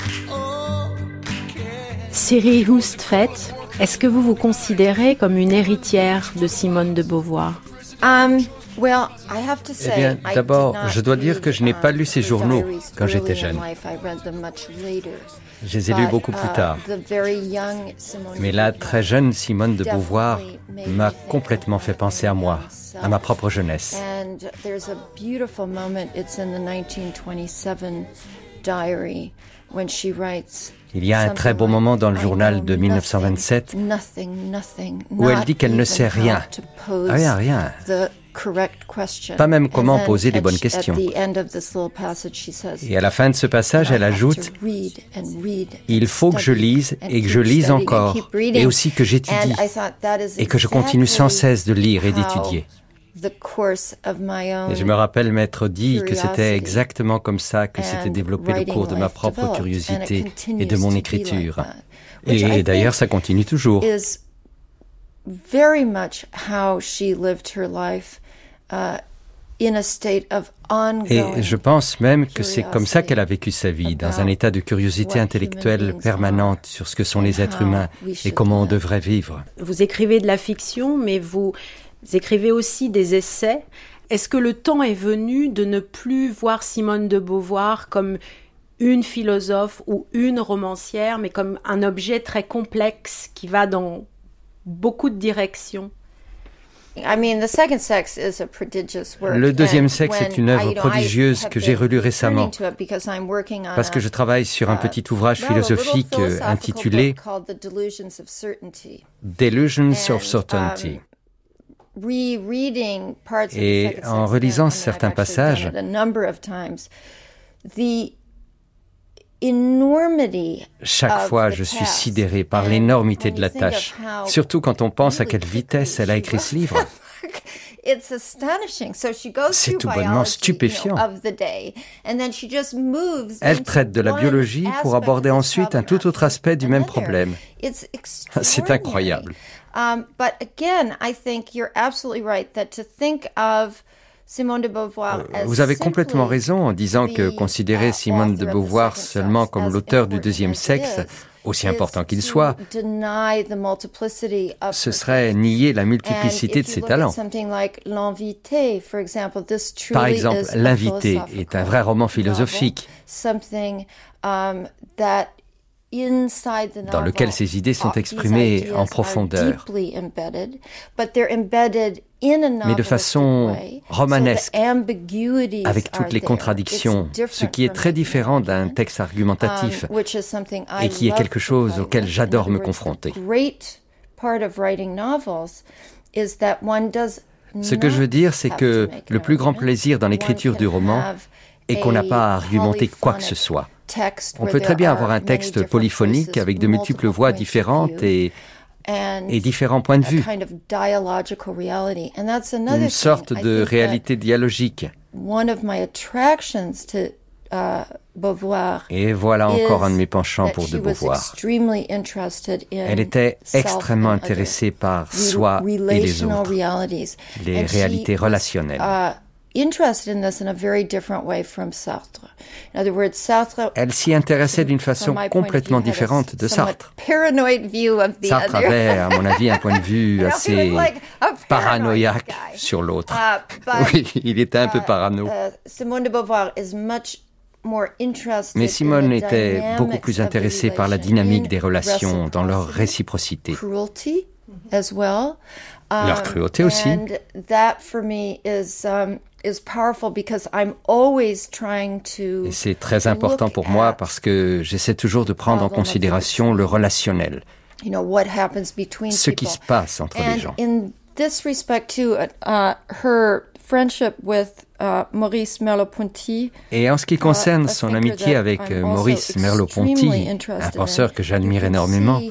Siri Hustvedt, est-ce que vous vous considérez comme une héritière de Simone de Beauvoir? Um, eh bien, d'abord, je dois dire que je n'ai pas lu ses journaux quand j'étais jeune. Je les ai lus beaucoup plus uh, tard. Mais la très jeune Simone de Beauvoir m'a complètement fait penser à moi, à ma propre jeunesse. Il y a un très beau moment dans le journal de 1927 où elle dit qu'elle ne sait rien, rien, rien, pas même comment poser les bonnes questions. Et à la fin de ce passage, elle ajoute, il faut que je lise et que je lise encore, et aussi que j'étudie, et que je continue sans cesse de lire et d'étudier. Et je me rappelle m'être dit que c'était exactement comme ça que s'était développé le cours de ma propre curiosité et de mon écriture. Et d'ailleurs, ça continue toujours. Et je pense même que c'est comme ça qu'elle a vécu sa vie, dans un état de curiosité intellectuelle permanente sur ce que sont les êtres humains et comment on devrait vivre. Vous écrivez de la fiction, mais vous écrivez aussi des essais. Est-ce que le temps est venu de ne plus voir Simone de Beauvoir comme une philosophe ou une romancière, mais comme un objet très complexe qui va dans beaucoup de directions? Le deuxième sexe est une œuvre prodigieuse que j'ai relue récemment parce que je travaille sur un petit ouvrage philosophique intitulé Delusions of Certainty. Et en relisant certains passages, chaque fois, je suis sidéré par l'énormité de la tâche, surtout quand on pense à quelle vitesse elle a écrit ce livre. C'est tout bonnement stupéfiant. Elle traite de la biologie pour aborder ensuite un tout autre aspect du même problème. C'est incroyable. Um, but again, I think you're absolutely right that to think of euh, vous avez complètement raison en disant que considérer uh, Simone de Beauvoir seulement comme l'auteur du deuxième sexe, aussi important qu'il soit, ce serait nier la multiplicité de ses talents. Par exemple, L'invité est un vrai roman philosophique dans lequel ces idées sont exprimées en profondeur, mais de façon romanesque, avec toutes les contradictions, ce qui est très différent d'un texte argumentatif um, et qui est quelque chose auquel j'adore me confronter. Ce que je veux dire, c'est que le plus grand plaisir dans l'écriture du roman est qu'on n'a pas à argumenter quoi que ce soit. On peut très bien avoir un texte polyphonique avec de multiples voix différentes et, et différents points de vue. Une sorte de réalité dialogique. Et voilà encore un de mes penchants pour de Beauvoir. Elle était extrêmement intéressée par soi et les autres, les réalités relationnelles. Elle s'y intéressait d'une façon complètement différente de Sartre. Sartre avait, à mon avis, un point de vue assez paranoïaque sur l'autre. Uh, oui, il était un peu uh, parano. Uh, Mais Simone était beaucoup plus intéressée par la dynamique des relations dans leur réciprocité. Leur cruauté aussi. Et c'est très important pour moi parce que j'essaie toujours de prendre en considération le relationnel, ce qui se passe entre les gens. Et en ce qui concerne son amitié avec euh, Maurice Merleau-Ponty, un penseur que j'admire énormément,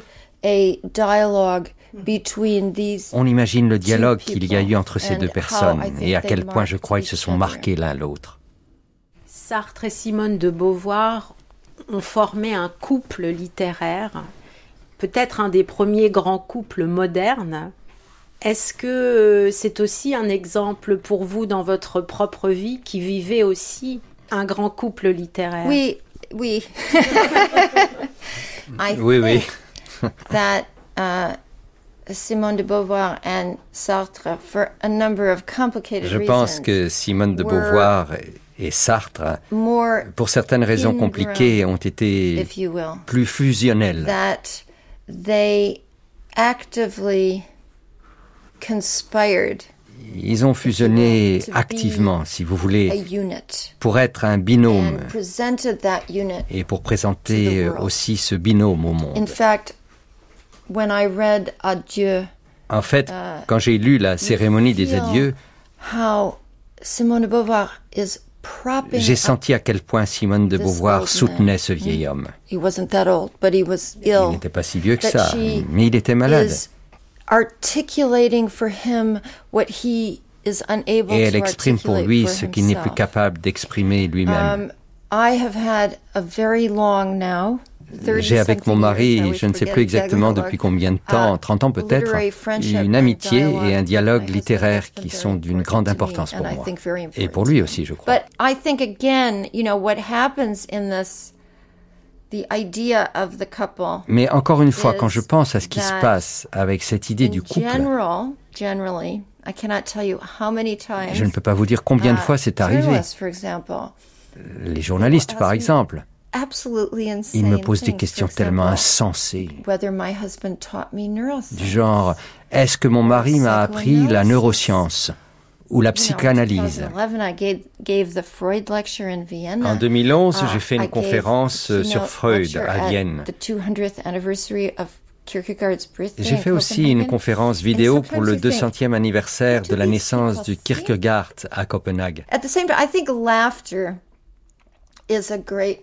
on imagine le dialogue qu'il y a eu entre ces deux personnes et à quel point je crois qu'ils se sont marqués l'un l'autre. Sartre et Simone de Beauvoir ont formé un couple littéraire, peut-être un des premiers grands couples modernes. Est-ce que c'est aussi un exemple pour vous dans votre propre vie qui vivait aussi un grand couple littéraire? Oui, oui. oui, oui. that uh, Simone de Beauvoir and Sartre, for a number of complicated Je pense que Simone de Beauvoir et Sartre, pour certaines raisons compliquées, ont été plus fusionnels. That they actively conspired ils ont fusionné activement, si vous voulez, pour être un binôme et pour présenter aussi ce binôme au monde. En fait, uh, quand j'ai lu la cérémonie des adieux, j'ai senti à quel point Simone de Beauvoir soutenait ce vieil homme. Il n'était pas si vieux que ça, mais il était malade. Et elle exprime pour lui ce qu'il n'est plus capable d'exprimer lui-même. J'ai avec mon mari, je ne sais plus exactement depuis combien de temps, 30 ans peut-être, une amitié et un dialogue littéraire qui sont d'une grande importance pour moi. Et pour lui aussi, je crois. Mais encore une fois, quand je pense à ce qui se passe avec cette idée du couple, je ne peux pas vous dire combien de fois c'est arrivé. Les journalistes, par exemple, ils me posent des questions tellement insensées. Du genre, est-ce que mon mari m'a appris la neuroscience ou la psychanalyse? En 2011, j'ai fait une conférence sur Freud à Vienne. J'ai fait aussi une conférence vidéo pour le 200e anniversaire de la naissance du Kierkegaard à Copenhague.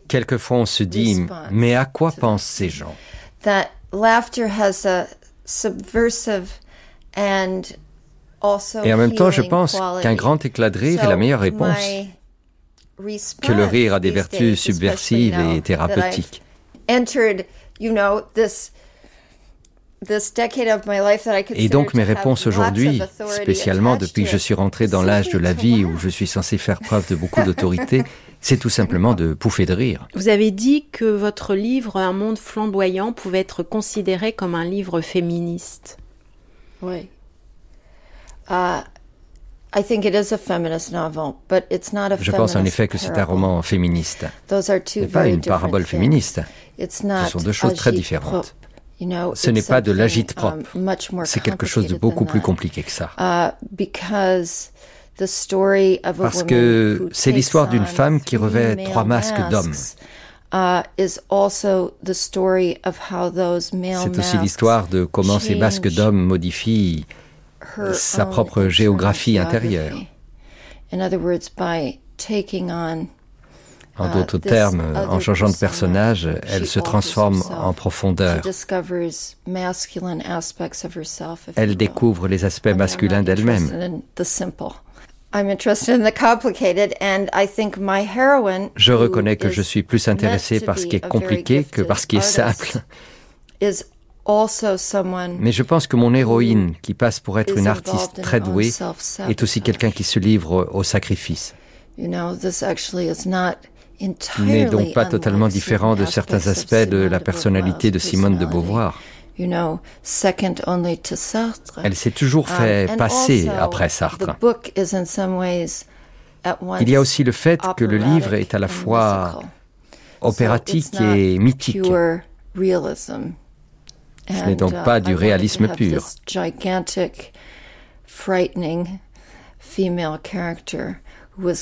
Quelquefois on se dit, mais à quoi pensent ces gens? Et en même temps, je pense qu'un grand éclat de rire est la meilleure réponse. Que le rire a des vertus subversives et thérapeutiques. Et donc mes réponses aujourd'hui, spécialement depuis que je suis rentré dans l'âge de la vie où je suis censé faire preuve de beaucoup d'autorité, c'est tout simplement de pouffer de rire. Vous avez dit que votre livre Un monde flamboyant pouvait être considéré comme un livre féministe. Oui. Je pense en effet que c'est un roman féministe. Ce n'est pas une parabole féministe. Ce sont deux choses très différentes. Ce n'est pas de l'agite propre. C'est quelque chose de beaucoup plus compliqué que ça. Uh, Parce que c'est l'histoire d'une femme qui revêt trois masques d'hommes. Uh, c'est aussi l'histoire de comment ces masques d'hommes modifient sa propre géographie intérieure. En d'autres termes, en changeant de personnage, elle se transforme en profondeur. Elle découvre les aspects masculins d'elle-même. Je reconnais que je suis plus intéressée par ce qui est compliqué que par ce qui est simple. Mais je pense que mon héroïne, qui passe pour être une artiste très douée, est aussi quelqu'un qui se livre au sacrifice. N'est donc pas totalement différent de certains aspects de la personnalité de Simone de Beauvoir. Elle s'est toujours fait passer après Sartre. Il y a aussi le fait que le livre est à la fois opératique et mythique. Ce n'est donc pas du réalisme pur. Et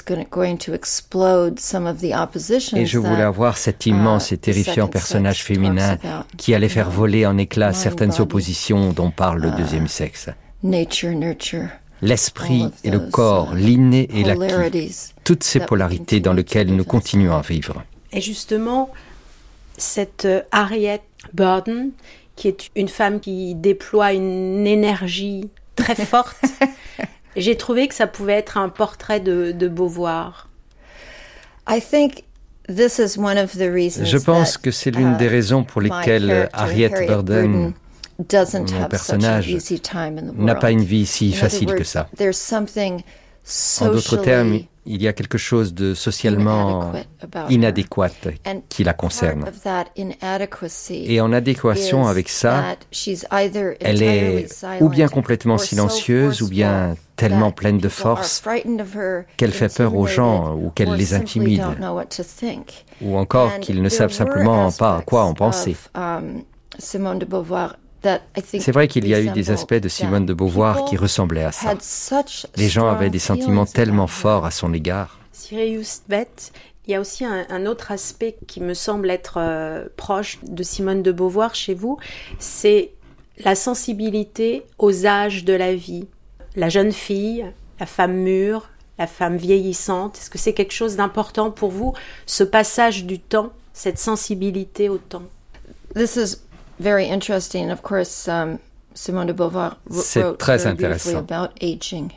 je voulais avoir cet immense et terrifiant personnage féminin qui allait faire voler en éclats certaines oppositions dont parle le deuxième sexe. L'esprit et le corps, l'inné et l'acquis, toutes ces polarités dans lesquelles nous continuons à vivre. Et justement, cette Harriet Burden, qui est une femme qui déploie une énergie très forte. J'ai trouvé que ça pouvait être un portrait de, de Beauvoir. Je pense que c'est l'une des raisons pour lesquelles Harriet Burden, mon personnage, n'a pas une vie si facile que ça. En d'autres termes, il y a quelque chose de socialement inadéquat qui la concerne. Et en adéquation avec ça, elle est ou bien complètement silencieuse, ou bien tellement pleine de force qu'elle fait peur aux gens ou qu'elle les intimide, ou encore qu'ils ne savent simplement pas à quoi en penser. C'est vrai qu'il y a eu des aspects de Simone de Beauvoir qui ressemblaient à ça. Les gens avaient des sentiments tellement forts à son égard. Sirius Beth, il y a aussi un, autre aspect qui me semble être euh, proche de Simone de Beauvoir chez vous, c'est la sensibilité aux âges de la vie. La jeune fille, la femme mûre, la femme vieillissante, est-ce que c'est quelque chose d'important pour vous, ce passage du temps, cette sensibilité au temps? Very interesting. Of course, um, Simone de Beauvoir C'est très intéressant. About aging.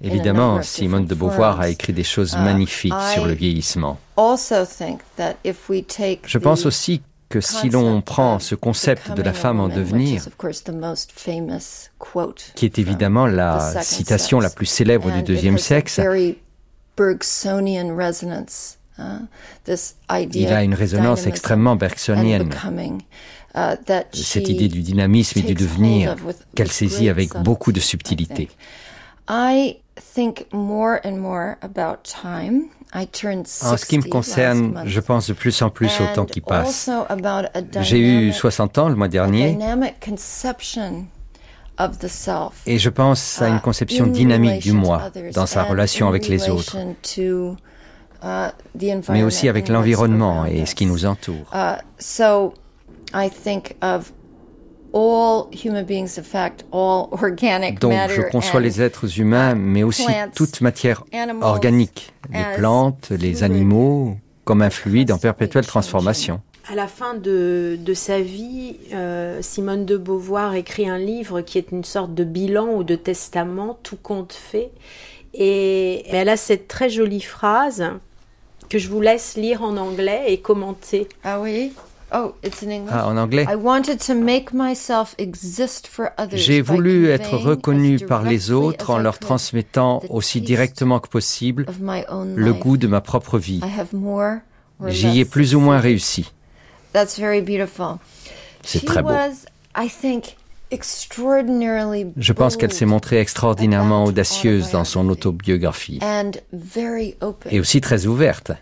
Évidemment, Simone de Beauvoir a écrit des choses uh, magnifiques sur le vieillissement. Je pense aussi que si l'on prend ce concept de la femme en devenir, qui est évidemment la citation la plus célèbre du deuxième sexe, il a une résonance extrêmement bergsonienne. Uh, cette idée du dynamisme et du devenir qu'elle saisit avec beaucoup de subtilité. En ce qui me concerne, je pense de plus en plus au temps qui passe. J'ai eu 60 ans le mois dernier. Et je pense à une uh, conception dynamique du moi dans sa relation avec les autres, uh, mais aussi avec l'environnement et ce qui nous entoure. Donc je conçois les êtres humains, mais aussi toute matière organique, les plantes, les animaux, comme un fluide en perpétuelle transformation. À la fin de, de sa vie, euh, Simone de Beauvoir écrit un livre qui est une sorte de bilan ou de testament, tout compte fait. Et elle a cette très jolie phrase que je vous laisse lire en anglais et commenter. Ah oui? Oh, it's in English? Ah, en anglais. I wanted to make myself exist for others J'ai voulu être reconnu par les autres en leur transmettant aussi directement que possible le goût de ma propre vie. J'y ai plus ou moins réussi. C'est très beau. Was, I think, je pense qu'elle s'est montrée extraordinairement audacieuse dans son autobiographie et aussi très ouverte.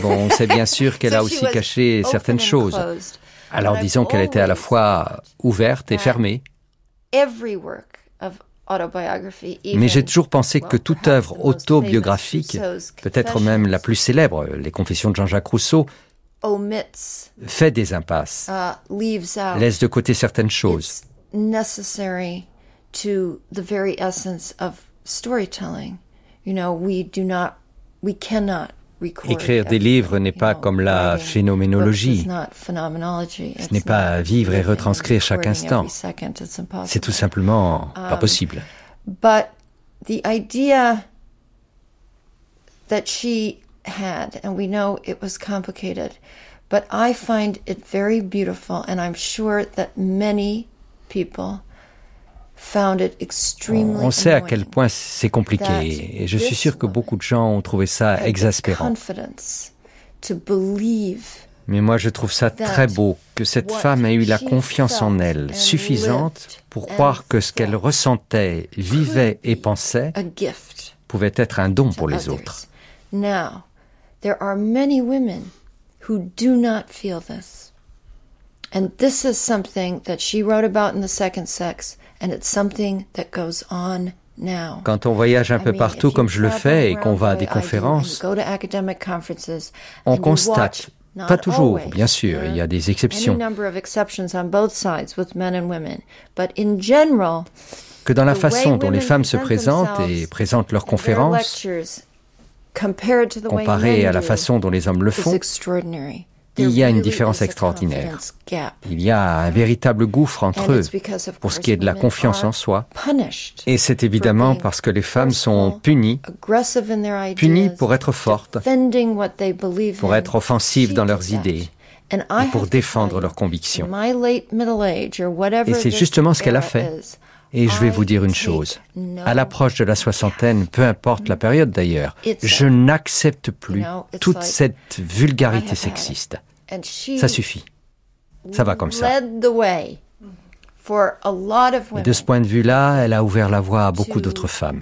Bon, on sait bien sûr qu'elle a aussi caché certaines choses. Alors disons qu'elle était à la fois ouverte et fermée. Mais j'ai toujours pensé que toute œuvre autobiographique, peut-être même la plus célèbre, les Confessions de Jean-Jacques Rousseau, fait des impasses, uh, laisse de côté certaines choses. necessary to the very essence of storytelling. You know, we do not, we cannot Écrire des livres n'est pas comme la phénoménologie. Ce n'est pas vivre et retranscrire chaque instant. C'est tout simplement pas um, possible. But the idea that she had, and we know it was complicated, but I find it very beautiful, and I'm sure that many people found it extremely On sait à quel point c'est compliqué, et je suis sûr que beaucoup de gens ont trouvé ça exaspérant. Mais moi, je trouve ça très beau que cette femme ait eu la confiance en elle suffisante pour croire que ce qu'elle ressentait, vivait et pensait pouvait être un don pour les autres. Now, there are many women who do not feel this. And this is something that she wrote about in The Second Sex, and it's something that goes on now. Quand on voyage un peu partout comme je le fais et qu'on va à des conférences, on constate pas toujours, bien sûr, il y a des exceptions. Que dans la façon dont les femmes se présentent et présentent leurs conférences, comparé à la façon dont les hommes le font, il y a une différence extraordinaire. Il y a un véritable gouffre entre eux pour ce qui est de la confiance en soi. Et c'est évidemment parce que les femmes sont punies, punies pour être fortes, pour être offensives dans leurs idées et pour défendre leurs convictions. Et c'est justement ce qu'elle a fait. Et je vais vous dire une chose. À l'approche de la soixantaine, peu importe la période d'ailleurs, je n'accepte plus toute cette vulgarité sexiste. Ça suffit. Ça va comme ça. Et de ce point de vue-là, elle a ouvert la voie à beaucoup d'autres femmes.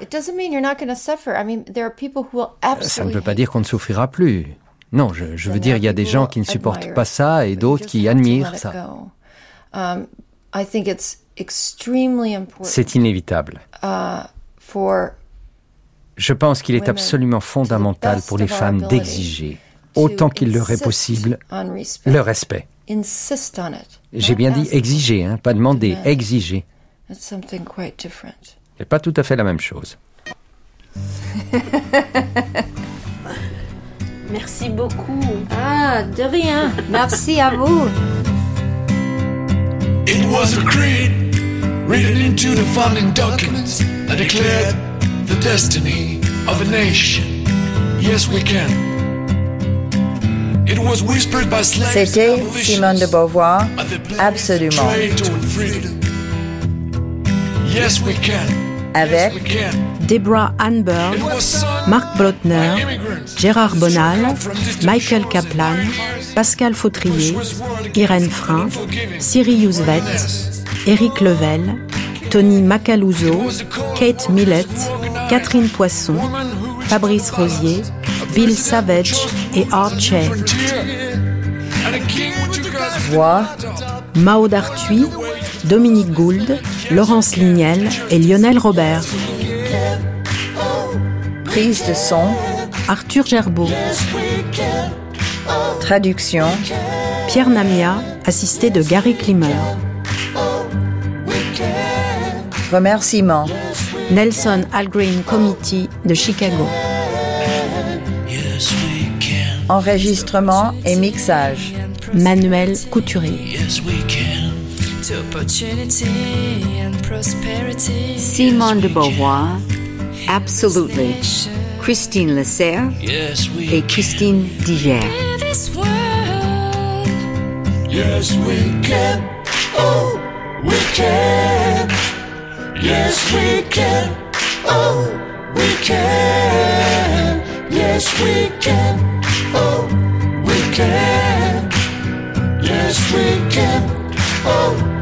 Ça ne veut pas dire qu'on ne souffrira plus. Non, je, je veux dire, il y a des gens qui ne supportent pas ça et d'autres qui admirent ça. C'est inévitable. Uh, Je pense qu'il est absolument fondamental pour les femmes d'exiger, autant qu'il leur est possible, le respect. J'ai bien dit exiger, hein, pas demander, exiger. C'est pas tout à fait la même chose. Merci beaucoup. Ah, de rien. Merci à vous. It was a creed written into the founding documents that declared the destiny of a nation. Yes, we can. It was whispered by slaves C'était Simone de Beauvoir, absolument. Yes, we can. Avec Deborah Anberg, Marc Brotner, Gérard Bonal, Michael Kaplan, Pascal Fautrier, Irène Frein, Siri Yousvet, Éric Level, Tony Macaluso, Kate Millett, Catherine Poisson, Fabrice Rosier, Bill Savage et Art. Voix Mao Dartuy, Dominique Gould, Laurence Lignel et Lionel Robert. Prise de son Arthur Gerbeau. Traduction Pierre Namia, assisté de Gary Klimmer. Remerciements Nelson Algreen Committee de Chicago. Enregistrement et mixage Manuel Couturier. Simone de Beauvoir, Absolutely. Christine Lesser et Christine Diger. Yes, we can. Oh, we can. Yes, we can. Oh, we can. Yes, we can. Oh, we can. Yes, we can. Oh,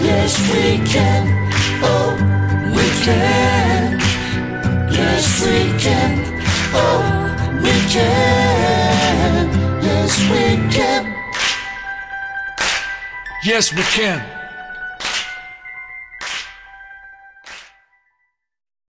Yes, we can. Oh, we can. Yes, we can. Oh, we can. Yes, we can. Yes, we can.